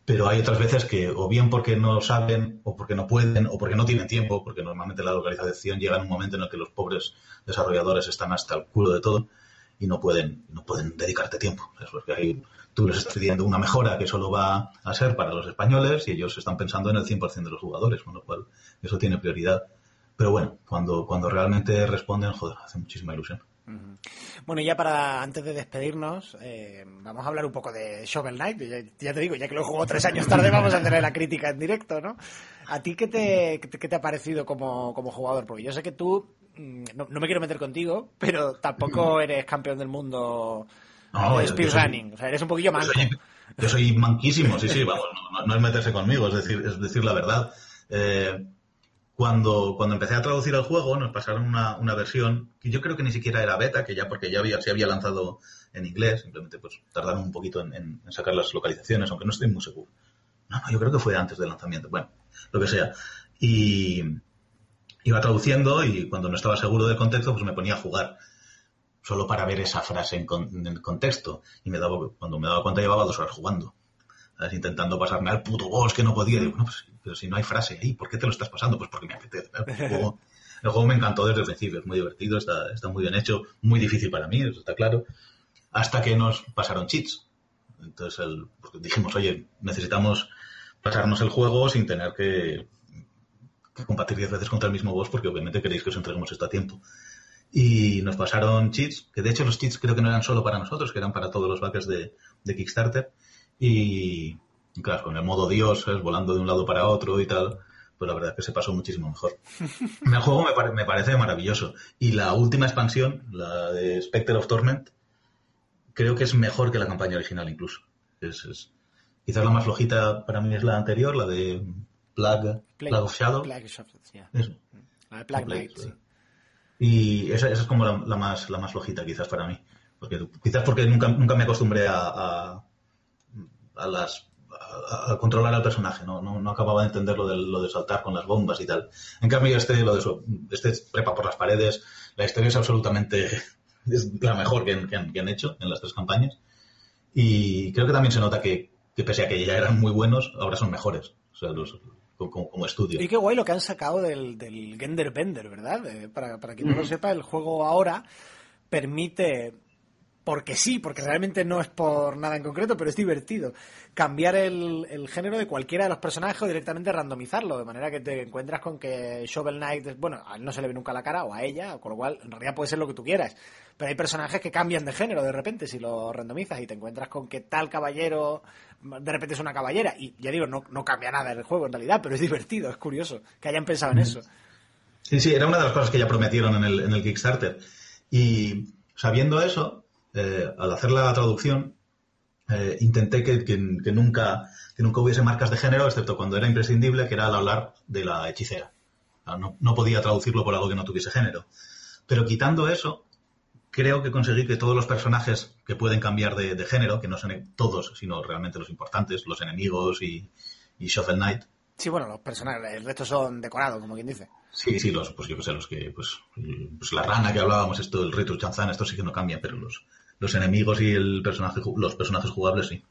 Pero hay otras veces que, o bien porque no saben, o porque no pueden, o porque no tienen tiempo, porque normalmente la localización llega en un momento en el que los pobres desarrolladores están hasta el culo de todo y no pueden, no pueden dedicarte tiempo. Es porque ahí tú les estás pidiendo una mejora que solo va a ser para los españoles y ellos están pensando en el 100% de los jugadores, con lo cual eso tiene prioridad. Pero bueno, cuando, cuando realmente responden, joder, hace muchísima ilusión. Bueno, y ya para antes de despedirnos, eh, vamos a hablar un poco de Shovel Knight. Ya, ya te digo, ya que lo jugó tres años tarde, vamos a hacer la crítica en directo, ¿no? ¿A ti qué te, qué te, ha parecido como, como jugador? Porque yo sé que tú, mm, no, no me quiero meter contigo, pero tampoco eres campeón del mundo No, de speedrunning. O sea, eres un poquillo Yo manco. soy, yo soy manquísimo, sí, sí, vamos, no, no- no es meterse conmigo, es decir, es decir la verdad. Eh, cuando, cuando empecé a traducir el juego, nos pasaron una, una versión que yo creo que ni siquiera era beta, que ya porque ya había, se había lanzado en inglés, simplemente pues tardaron un poquito en, sacar las localizaciones, aunque no estoy muy seguro. No, no, yo creo que fue antes del lanzamiento, bueno, lo que sea. Y iba traduciendo y cuando no estaba seguro del contexto, pues me ponía a jugar solo para ver esa frase en, con- en contexto. Y me daba, cuando me daba cuenta llevaba dos horas jugando. ¿Sabes? Intentando pasarme al puto boss que no podía. No, pues, pero si no hay frase ahí, ¿por qué te lo estás pasando? Pues porque me apetece. El juego, me encantó desde el principio, es muy divertido, está, está muy bien hecho, muy difícil para mí, eso está claro. Hasta que nos pasaron cheats. Entonces dijimos, oye, necesitamos pasarnos el juego sin tener que, que combatir 10 veces contra el mismo boss porque obviamente queréis que os entreguemos esto a tiempo y nos pasaron cheats, que de hecho los cheats creo que no eran solo para nosotros, que eran para todos los backers de, de Kickstarter. Y, y claro, con el modo Dios, ¿sabes? volando de un lado para otro y tal, pues la verdad es que se pasó muchísimo mejor. El juego me, pare- me parece maravilloso. Y la última expansión, la de Spectre of Torment, creo que es mejor que la campaña original incluso. Es, es- quizás la más flojita para mí es la anterior, la de Plague, Plague of Shadow. Plague of Shadow, yeah. Eso. La de Plague Plague, sí. Y esa, esa es como la, la más, la más flojita, quizás para mí. Porque, quizás porque nunca, nunca me acostumbré a, a, a las, a, a controlar al personaje. ¿no? No, no acababa de entender lo de, lo de saltar con las bombas y tal. En cambio, este, lo de este prepa por las paredes, la historia es absolutamente es la mejor que, han- que han, que han hecho en las tres campañas. Y creo que también se nota que, que pese a que ya eran muy buenos, ahora son mejores. O sea, los, como, como estudio. Y qué guay lo que han sacado del, del Gender Bender, ¿verdad? Eh, para, para quien no lo sepa, el juego ahora permite porque sí, porque realmente no es por nada en concreto, pero es divertido. Cambiar el, género de cualquiera de los personajes o directamente randomizarlo, de manera que te encuentras con que Shovel Knight, bueno, a él no se le ve nunca la cara, o a ella, con lo cual en realidad puede ser lo que tú quieras. Pero hay personajes que cambian de género de repente si lo randomizas y te encuentras con que tal caballero de repente es una caballera. Y ya digo, no, no cambia nada el juego en realidad, pero es divertido, es curioso que hayan pensado en eso. Sí, sí, era una de las cosas que ya prometieron en el, en el Kickstarter. Y sabiendo eso, eh, al hacer la traducción, eh, intenté que, que- que nunca, que nunca hubiese marcas de género, excepto cuando era imprescindible, que era al hablar de la hechicera. No, no podía traducirlo por algo que no tuviese género. Pero quitando eso, creo que conseguí que todos los personajes que pueden cambiar de, de género, que no son todos, sino realmente los importantes, los enemigos y, y Shovel Knight, Sí, bueno, los personajes, el resto son decorados, como quien dice. Sí, sí, los, pues yo los que, pues, pues la rana que hablábamos, esto, el Ritu Chanzan, esto sí que no cambia, pero los, los enemigos y el personaje, los personajes jugables sí.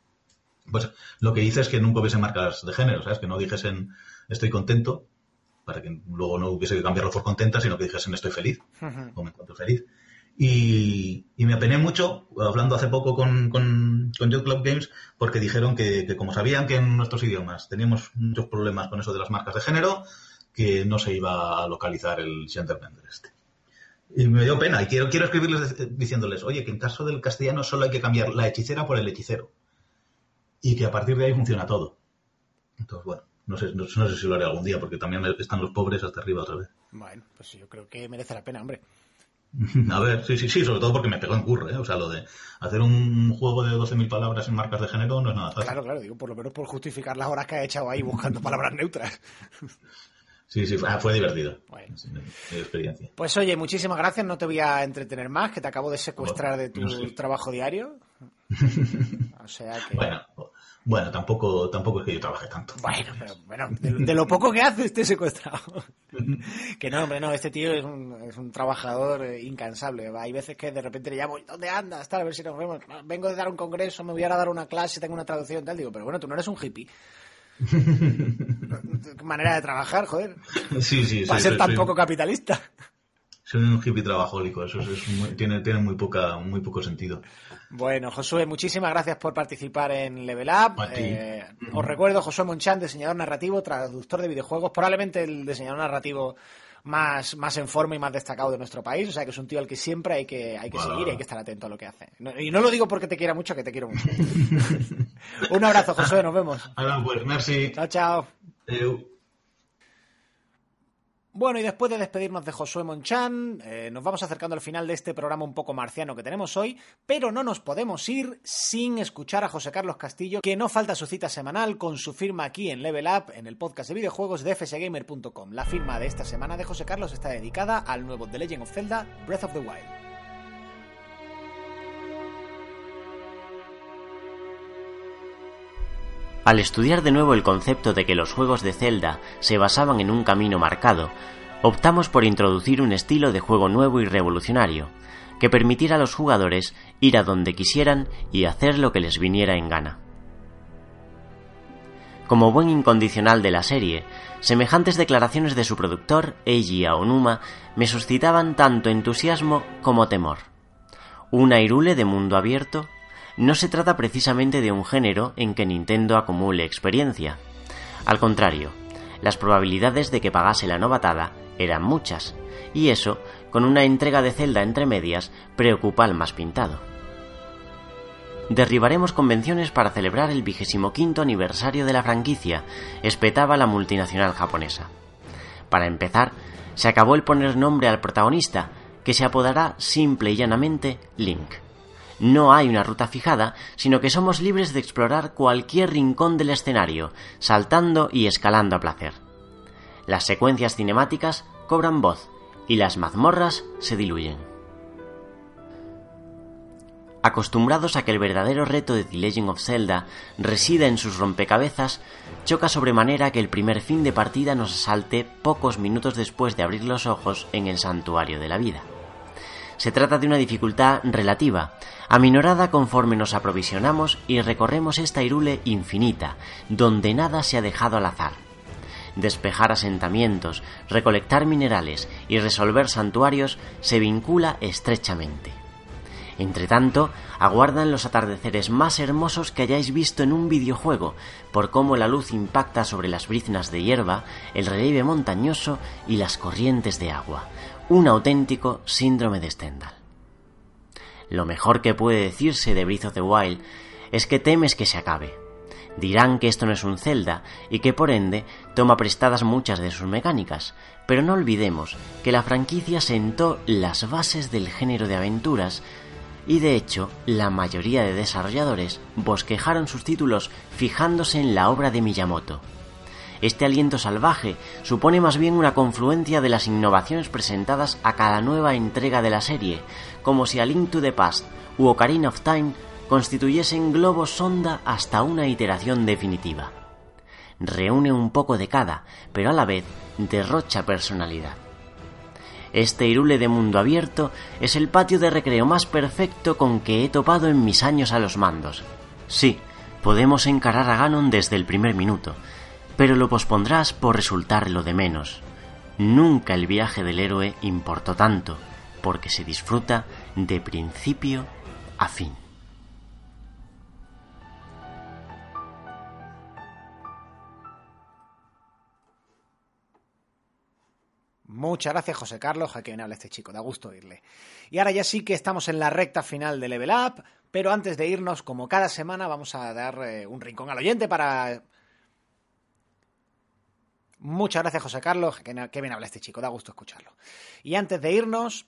Pues lo que hice es que nunca hubiese marcas de género, ¿sabes? Que no dijesen estoy contento, para que luego no hubiese que cambiarlo por contenta, sino que dijesen estoy feliz, o me encuentro feliz. Y, y me apené mucho, hablando hace poco con, con, con Club Games, porque dijeron que, que como sabían que en nuestros idiomas teníamos muchos problemas con eso de las marcas de género, que no se iba a localizar el Genderbender este. Y me dio pena, y quiero, quiero escribirles de- diciéndoles, oye, que en caso del castellano solo hay que cambiar la hechicera por el hechicero. Y que a partir de ahí funciona todo. Entonces, bueno, no sé, no, no sé si lo haré algún día, porque también están los pobres hasta arriba otra vez. Bueno, pues yo creo que merece la pena, hombre. A ver, sí, sí, sí, sobre todo porque me pegó en curre, ¿eh? O sea, lo de hacer un juego de 12.000 palabras en marcas de género no es nada fácil. Claro, claro, digo, por lo menos por justificar las horas que ha echado ahí buscando palabras neutras. Sí, sí, fue, ah, fue divertido. Bueno. Sí, experiencia. Pues oye, muchísimas gracias, no te voy a entretener más, que te acabo de secuestrar de tu No sé. trabajo diario. O sea que... Bueno, bueno, tampoco, tampoco es que yo trabaje tanto. Bueno, pero bueno, de, de lo poco que hace esté secuestrado. que no, hombre, no, este tío es un, es un trabajador eh, incansable. Hay veces que de repente le llamo, ¿dónde andas? Tal, a ver si nos vemos. "No, Vengo de dar un congreso, me voy a dar una clase, tengo una traducción, tal. Digo, pero bueno, tú no eres un hippie. Manera de trabajar, joder. Sí, sí, Para sí, ser tan poco capitalista. Soy un hippie trabajólico, eso es, muy- tiene, tiene muy poca, muy poco sentido. Bueno, Josué, muchísimas gracias por participar en Level Up. Eh, os recuerdo, Josué Monchan, diseñador narrativo, traductor de videojuegos, probablemente el diseñador narrativo más, más en forma y más destacado de nuestro país. O sea, que es un tío al que siempre hay que, hay que seguir y hay que estar atento a lo que hace. No- y no lo digo porque te quiera mucho, que te quiero mucho. un abrazo, Josué, nos vemos. Ahora, pues, merci. Chao, chao. Adeu. Bueno, y después de despedirnos de Josué Monchan, eh, nos vamos acercando al final de este programa un poco marciano que tenemos hoy, pero no nos podemos ir sin escuchar a José Carlos Castillo, que no falta su cita semanal con su firma aquí en Level Up, en el podcast de videojuegos de fsgamer.com. La firma de esta semana de José Carlos está dedicada al nuevo The Legend of Zelda Breath of the Wild. Al estudiar de nuevo el concepto de que los juegos de Zelda se basaban en un camino marcado, optamos por introducir un estilo de juego nuevo y revolucionario, que permitiera a los jugadores ir a donde quisieran y hacer lo que les viniera en gana. Como buen incondicional de la serie, semejantes declaraciones de su productor, Eiji Aonuma, me suscitaban tanto entusiasmo como temor. ¿Un Hyrule de mundo abierto? No se trata precisamente de un género en que Nintendo acumule experiencia. Al contrario, las probabilidades de que pagase la novatada eran muchas, y eso, con una entrega de Zelda entre medias, preocupa al más pintado. Derribaremos convenciones para celebrar el vigésimo quinto aniversario de la franquicia, espetaba la multinacional japonesa. Para empezar, se acabó el poner nombre al protagonista, que se apodará simple y llanamente Link. No hay una ruta fijada, sino que somos libres de explorar cualquier rincón del escenario, saltando y escalando a placer. Las secuencias cinemáticas cobran voz y las mazmorras se diluyen. Acostumbrados a que el verdadero reto de The Legend of Zelda resida en sus rompecabezas, choca sobremanera que el primer fin de partida nos asalte pocos minutos después de abrir los ojos en el santuario de la vida. Se trata de una dificultad relativa, aminorada conforme nos aprovisionamos y recorremos esta irule infinita, donde nada se ha dejado al azar. Despejar asentamientos, recolectar minerales y resolver santuarios se vincula estrechamente. Entre tanto, aguardan los atardeceres más hermosos que hayáis visto en un videojuego, por cómo la luz impacta sobre las briznas de hierba, el relieve montañoso y las corrientes de agua. Un auténtico síndrome de Stendhal. Lo mejor que puede decirse de Breath of the Wild es que temes que se acabe. Dirán que esto no es un Zelda y que por ende toma prestadas muchas de sus mecánicas, pero no olvidemos que la franquicia sentó las bases del género de aventuras y de hecho la mayoría de desarrolladores bosquejaron sus títulos fijándose en la obra de Miyamoto. Este aliento salvaje supone más bien una confluencia de las innovaciones presentadas a cada nueva entrega de la serie, como si A Link to the Past u Ocarina of Time constituyesen globos sonda hasta una iteración definitiva. Reúne un poco de cada, pero a la vez derrocha personalidad. Este irule de mundo abierto es el patio de recreo más perfecto con que he topado en mis años a los mandos. Sí, podemos encarar a Ganon desde el primer minuto, pero lo pospondrás por resultar lo de menos. Nunca el viaje del héroe importó tanto, porque se disfruta de principio a fin. Muchas gracias, José Carlos. A quien habla este chico, da gusto oírle. Y ahora ya sí que estamos en la recta final de Level Up, pero antes de irnos, como cada semana, vamos a dar eh, un rincón al oyente para. Muchas gracias, José Carlos. Que bien habla este chico, da gusto escucharlo. Y antes de irnos,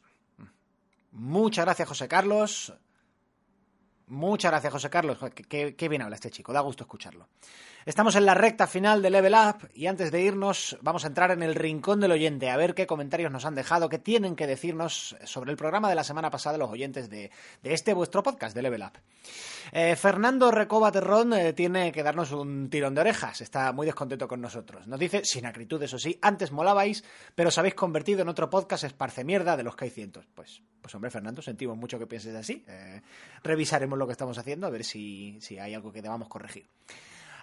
muchas gracias, José Carlos. Muchas gracias, José Carlos. Qué, bien habla este chico, da gusto escucharlo. Estamos en la recta final de Level Up y antes de irnos vamos a entrar en el rincón del oyente a ver qué comentarios nos han dejado, qué tienen que decirnos sobre el programa de la semana pasada los oyentes de, este vuestro podcast de Level Up. Eh, Fernando Recoba Terrón eh, tiene que darnos un tirón de orejas, está muy descontento con nosotros. Nos dice, sin acritud eso sí, antes molabais, pero os habéis convertido en otro podcast esparce mierda de los que hay cientos. Pues, pues hombre, Fernando, sentimos mucho que pienses así. Eh, revisaremos lo que estamos haciendo a ver si, si hay algo que debamos corregir.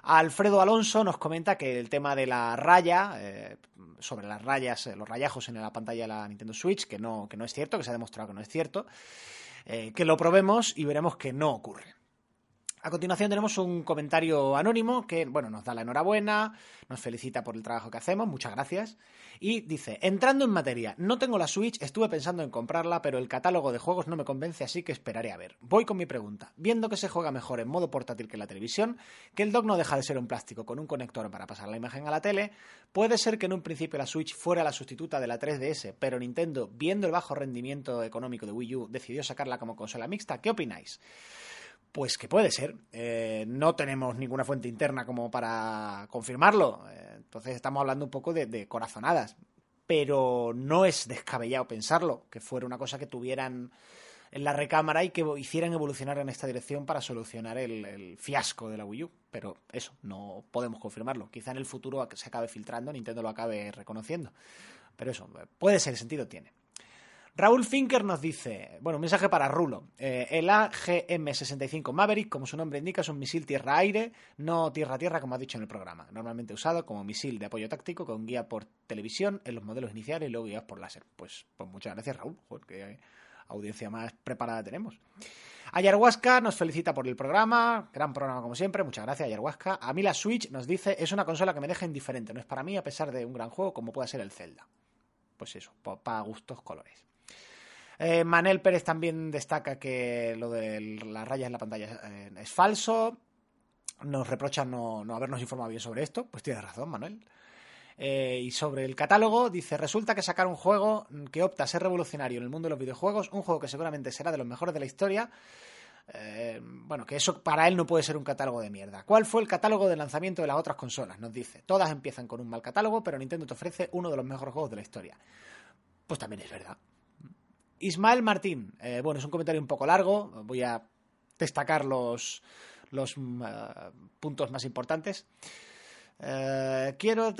Alfredo Alonso nos comenta que el tema de la raya, eh, sobre las rayas, eh, los rayajos en la pantalla de la Nintendo Switch, que no, que no es cierto, que se ha demostrado que no es cierto, que lo probemos y veremos que no ocurre. A continuación tenemos un comentario anónimo que, bueno, nos da la enhorabuena, nos felicita por el trabajo que hacemos, muchas gracias. Y dice, entrando en materia, no tengo la Switch, estuve pensando en comprarla, pero el catálogo de juegos no me convence, así que esperaré a ver. Voy con mi pregunta. Viendo que se juega mejor en modo portátil que en la televisión, que el dock no deja de ser un plástico con un conector para pasar la imagen a la tele, puede ser que en un principio la Switch fuera la sustituta de la 3DS, pero Nintendo, viendo el bajo rendimiento económico de Wii U, decidió sacarla como consola mixta. ¿Qué opináis? Pues que puede ser. Eh, no tenemos ninguna fuente interna como para confirmarlo. Eh, entonces estamos hablando un poco de, corazonadas. Pero no es descabellado pensarlo, que fuera una cosa que tuvieran en la recámara y que hicieran evolucionar en esta dirección para solucionar el, el fiasco de la Wii U. Pero eso, no podemos confirmarlo. Quizá en el futuro se acabe filtrando, Nintendo lo acabe reconociendo. Pero eso, puede ser, sentido tiene. Raúl Finker nos dice, bueno, un mensaje para Rulo. Eh, el AGM-65 Maverick, como su nombre indica, es un misil tierra-aire, no tierra-tierra, como ha dicho en el programa. Normalmente usado como misil de apoyo táctico con guía por televisión en los modelos iniciales y luego guías por láser. Pues, pues muchas gracias, Raúl, porque audiencia más preparada tenemos. Ayahuasca nos felicita por el programa, gran programa como siempre, muchas gracias Ayahuasca. A mí la Switch nos dice, es una consola que me deja indiferente, no es para mí a pesar de un gran juego como pueda ser el Zelda. Pues eso, para gustos colores. Eh, Manel Pérez también destaca que lo de las rayas en la pantalla eh, es falso. Nos reprocha no, no, habernos informado bien sobre esto. Pues tiene razón, Manuel. Eh, y sobre el catálogo, dice: Resulta que sacar un juego que opta a ser revolucionario en el mundo de los videojuegos, un juego que seguramente será de los mejores de la historia. Eh, bueno, que eso para él no puede ser un catálogo de mierda. ¿Cuál fue el catálogo de lanzamiento de las otras consolas? Nos dice: Todas empiezan con un mal catálogo, pero Nintendo te ofrece uno de los mejores juegos de la historia. Pues también es verdad. Ismael Martín, eh, bueno, es un comentario un poco largo, voy a destacar los, los uh, puntos más importantes. Quiero.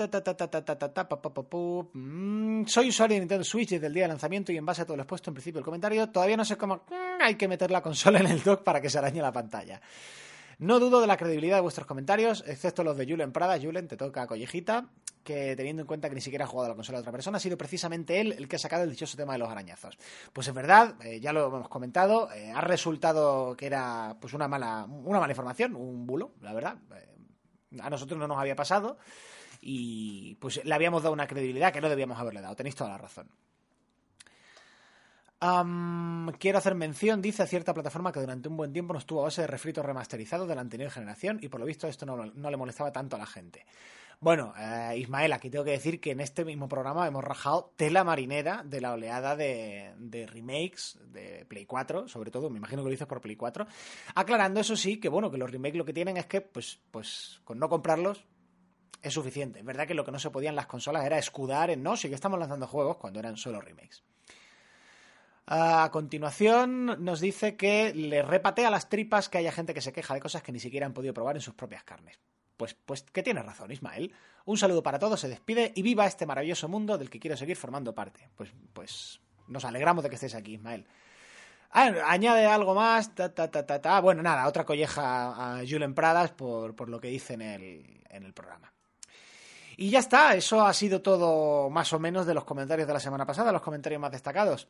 Mm, soy usuario de Nintendo Switch desde el día de lanzamiento y en base a todo lo expuesto en principio el comentario, todavía no sé cómo mm, hay que meter la consola en el dock para que se arañe la pantalla. No dudo de la credibilidad de vuestros comentarios, excepto los de Julen Prada. Julen, te toca collejita. Que teniendo en cuenta que ni siquiera ha jugado a la consola de otra persona, ha sido precisamente él el que ha sacado el dichoso tema de los arañazos. Pues es verdad, eh, ya lo hemos comentado, eh, ha resultado que era pues una mala, una mala información, un bulo, la verdad. Eh, a nosotros no nos había pasado y pues le habíamos dado una credibilidad que no debíamos haberle dado. Tenéis toda la razón. Quiero hacer mención, dice, cierta plataforma que durante un buen tiempo no estuvo a base de refritos remasterizados de la anterior generación y por lo visto esto no le molestaba tanto a la gente. Bueno, eh, Ismael, aquí tengo que decir que en este mismo programa hemos rajado tela marinera de la oleada de, remakes de Play 4, sobre todo, me imagino que lo dices por Play 4, aclarando eso sí, que bueno, que los remakes lo que tienen es que, pues, pues con no comprarlos es suficiente. Es verdad que lo que no se podía en las consolas era escudar en no, sí que estamos lanzando juegos cuando eran solo remakes. A continuación nos dice que le repatea las tripas que haya gente que se queja de cosas que ni siquiera han podido probar en sus propias carnes. Pues, pues que tiene razón, Ismael. Un saludo para todos, se despide y viva este maravilloso mundo del que quiero seguir formando parte. Pues, pues nos alegramos de que estés aquí, Ismael. Ah, añade algo más. Bueno, nada, otra colleja a Julen Pradas por, por lo que dice en el, en el programa. Y ya está, eso ha sido todo más o menos de los comentarios de la semana pasada, los comentarios más destacados.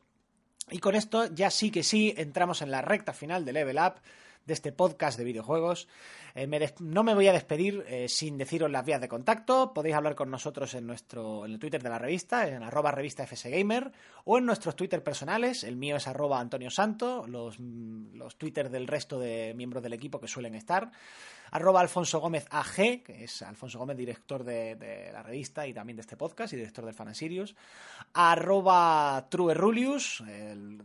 Y con esto ya sí que sí entramos en la recta final de Level Up, de este podcast de videojuegos. Eh, no me voy a despedir eh, sin deciros las vías de contacto. Podéis hablar con nosotros en nuestro en el Twitter de la revista, en arroba revista FSGamer, o en nuestros Twitter personales. El mío es arroba Antonio Santo, los, los Twitter del resto de miembros del equipo que suelen estar. Arroba Alfonso Gómez AG, que es Alfonso Gómez, director de, la revista y también de este podcast y director del Fan Sirius. Arroba Truerulius, el,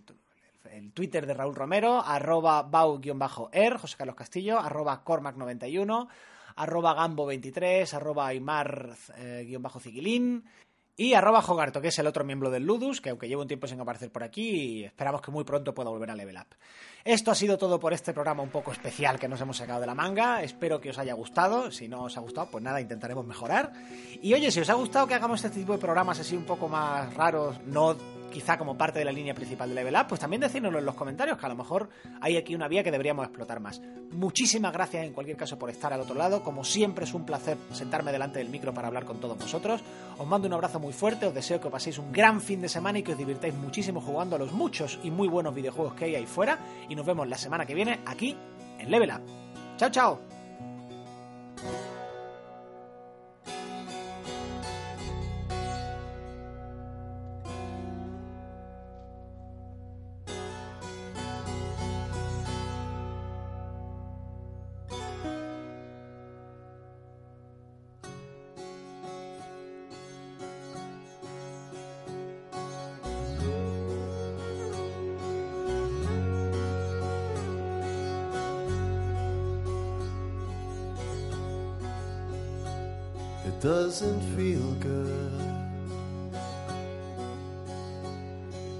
el Twitter de Raúl Romero, arroba bau-er, José Carlos Castillo, arroba cormac91, arroba gambo23, arroba aymar-ciquilín y arroba jogarto, que es el otro miembro del Ludus, que aunque llevo un tiempo sin aparecer por aquí, esperamos que muy pronto pueda volver a Level Up. Esto ha sido todo por este programa un poco especial que nos hemos sacado de la manga. Espero que os haya gustado. Si no os ha gustado, pues nada, intentaremos mejorar. Y oye, si os ha gustado que hagamos este tipo de programas así un poco más raros, no quizá como parte de la línea principal de Level Up, pues también decírnoslo en los comentarios, que a lo mejor hay aquí una vía que deberíamos explotar más. Muchísimas gracias en cualquier caso por estar al otro lado. Como siempre es un placer sentarme delante del micro para hablar con todos vosotros. Os mando un abrazo muy fuerte, os deseo que paséis un gran fin de semana y que os divirtáis muchísimo jugando a los muchos y muy buenos videojuegos que hay ahí fuera. Y nos vemos la semana que viene aquí en Level Up. Chao, chao. Doesn't feel good.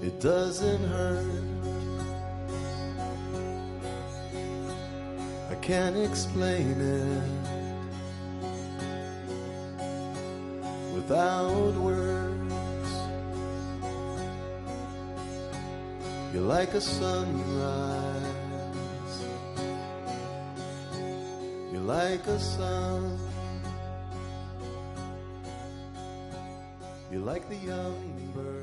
It doesn't hurt. I can't explain it without words. You're like a sunrise. You're like a sun. Like the young bird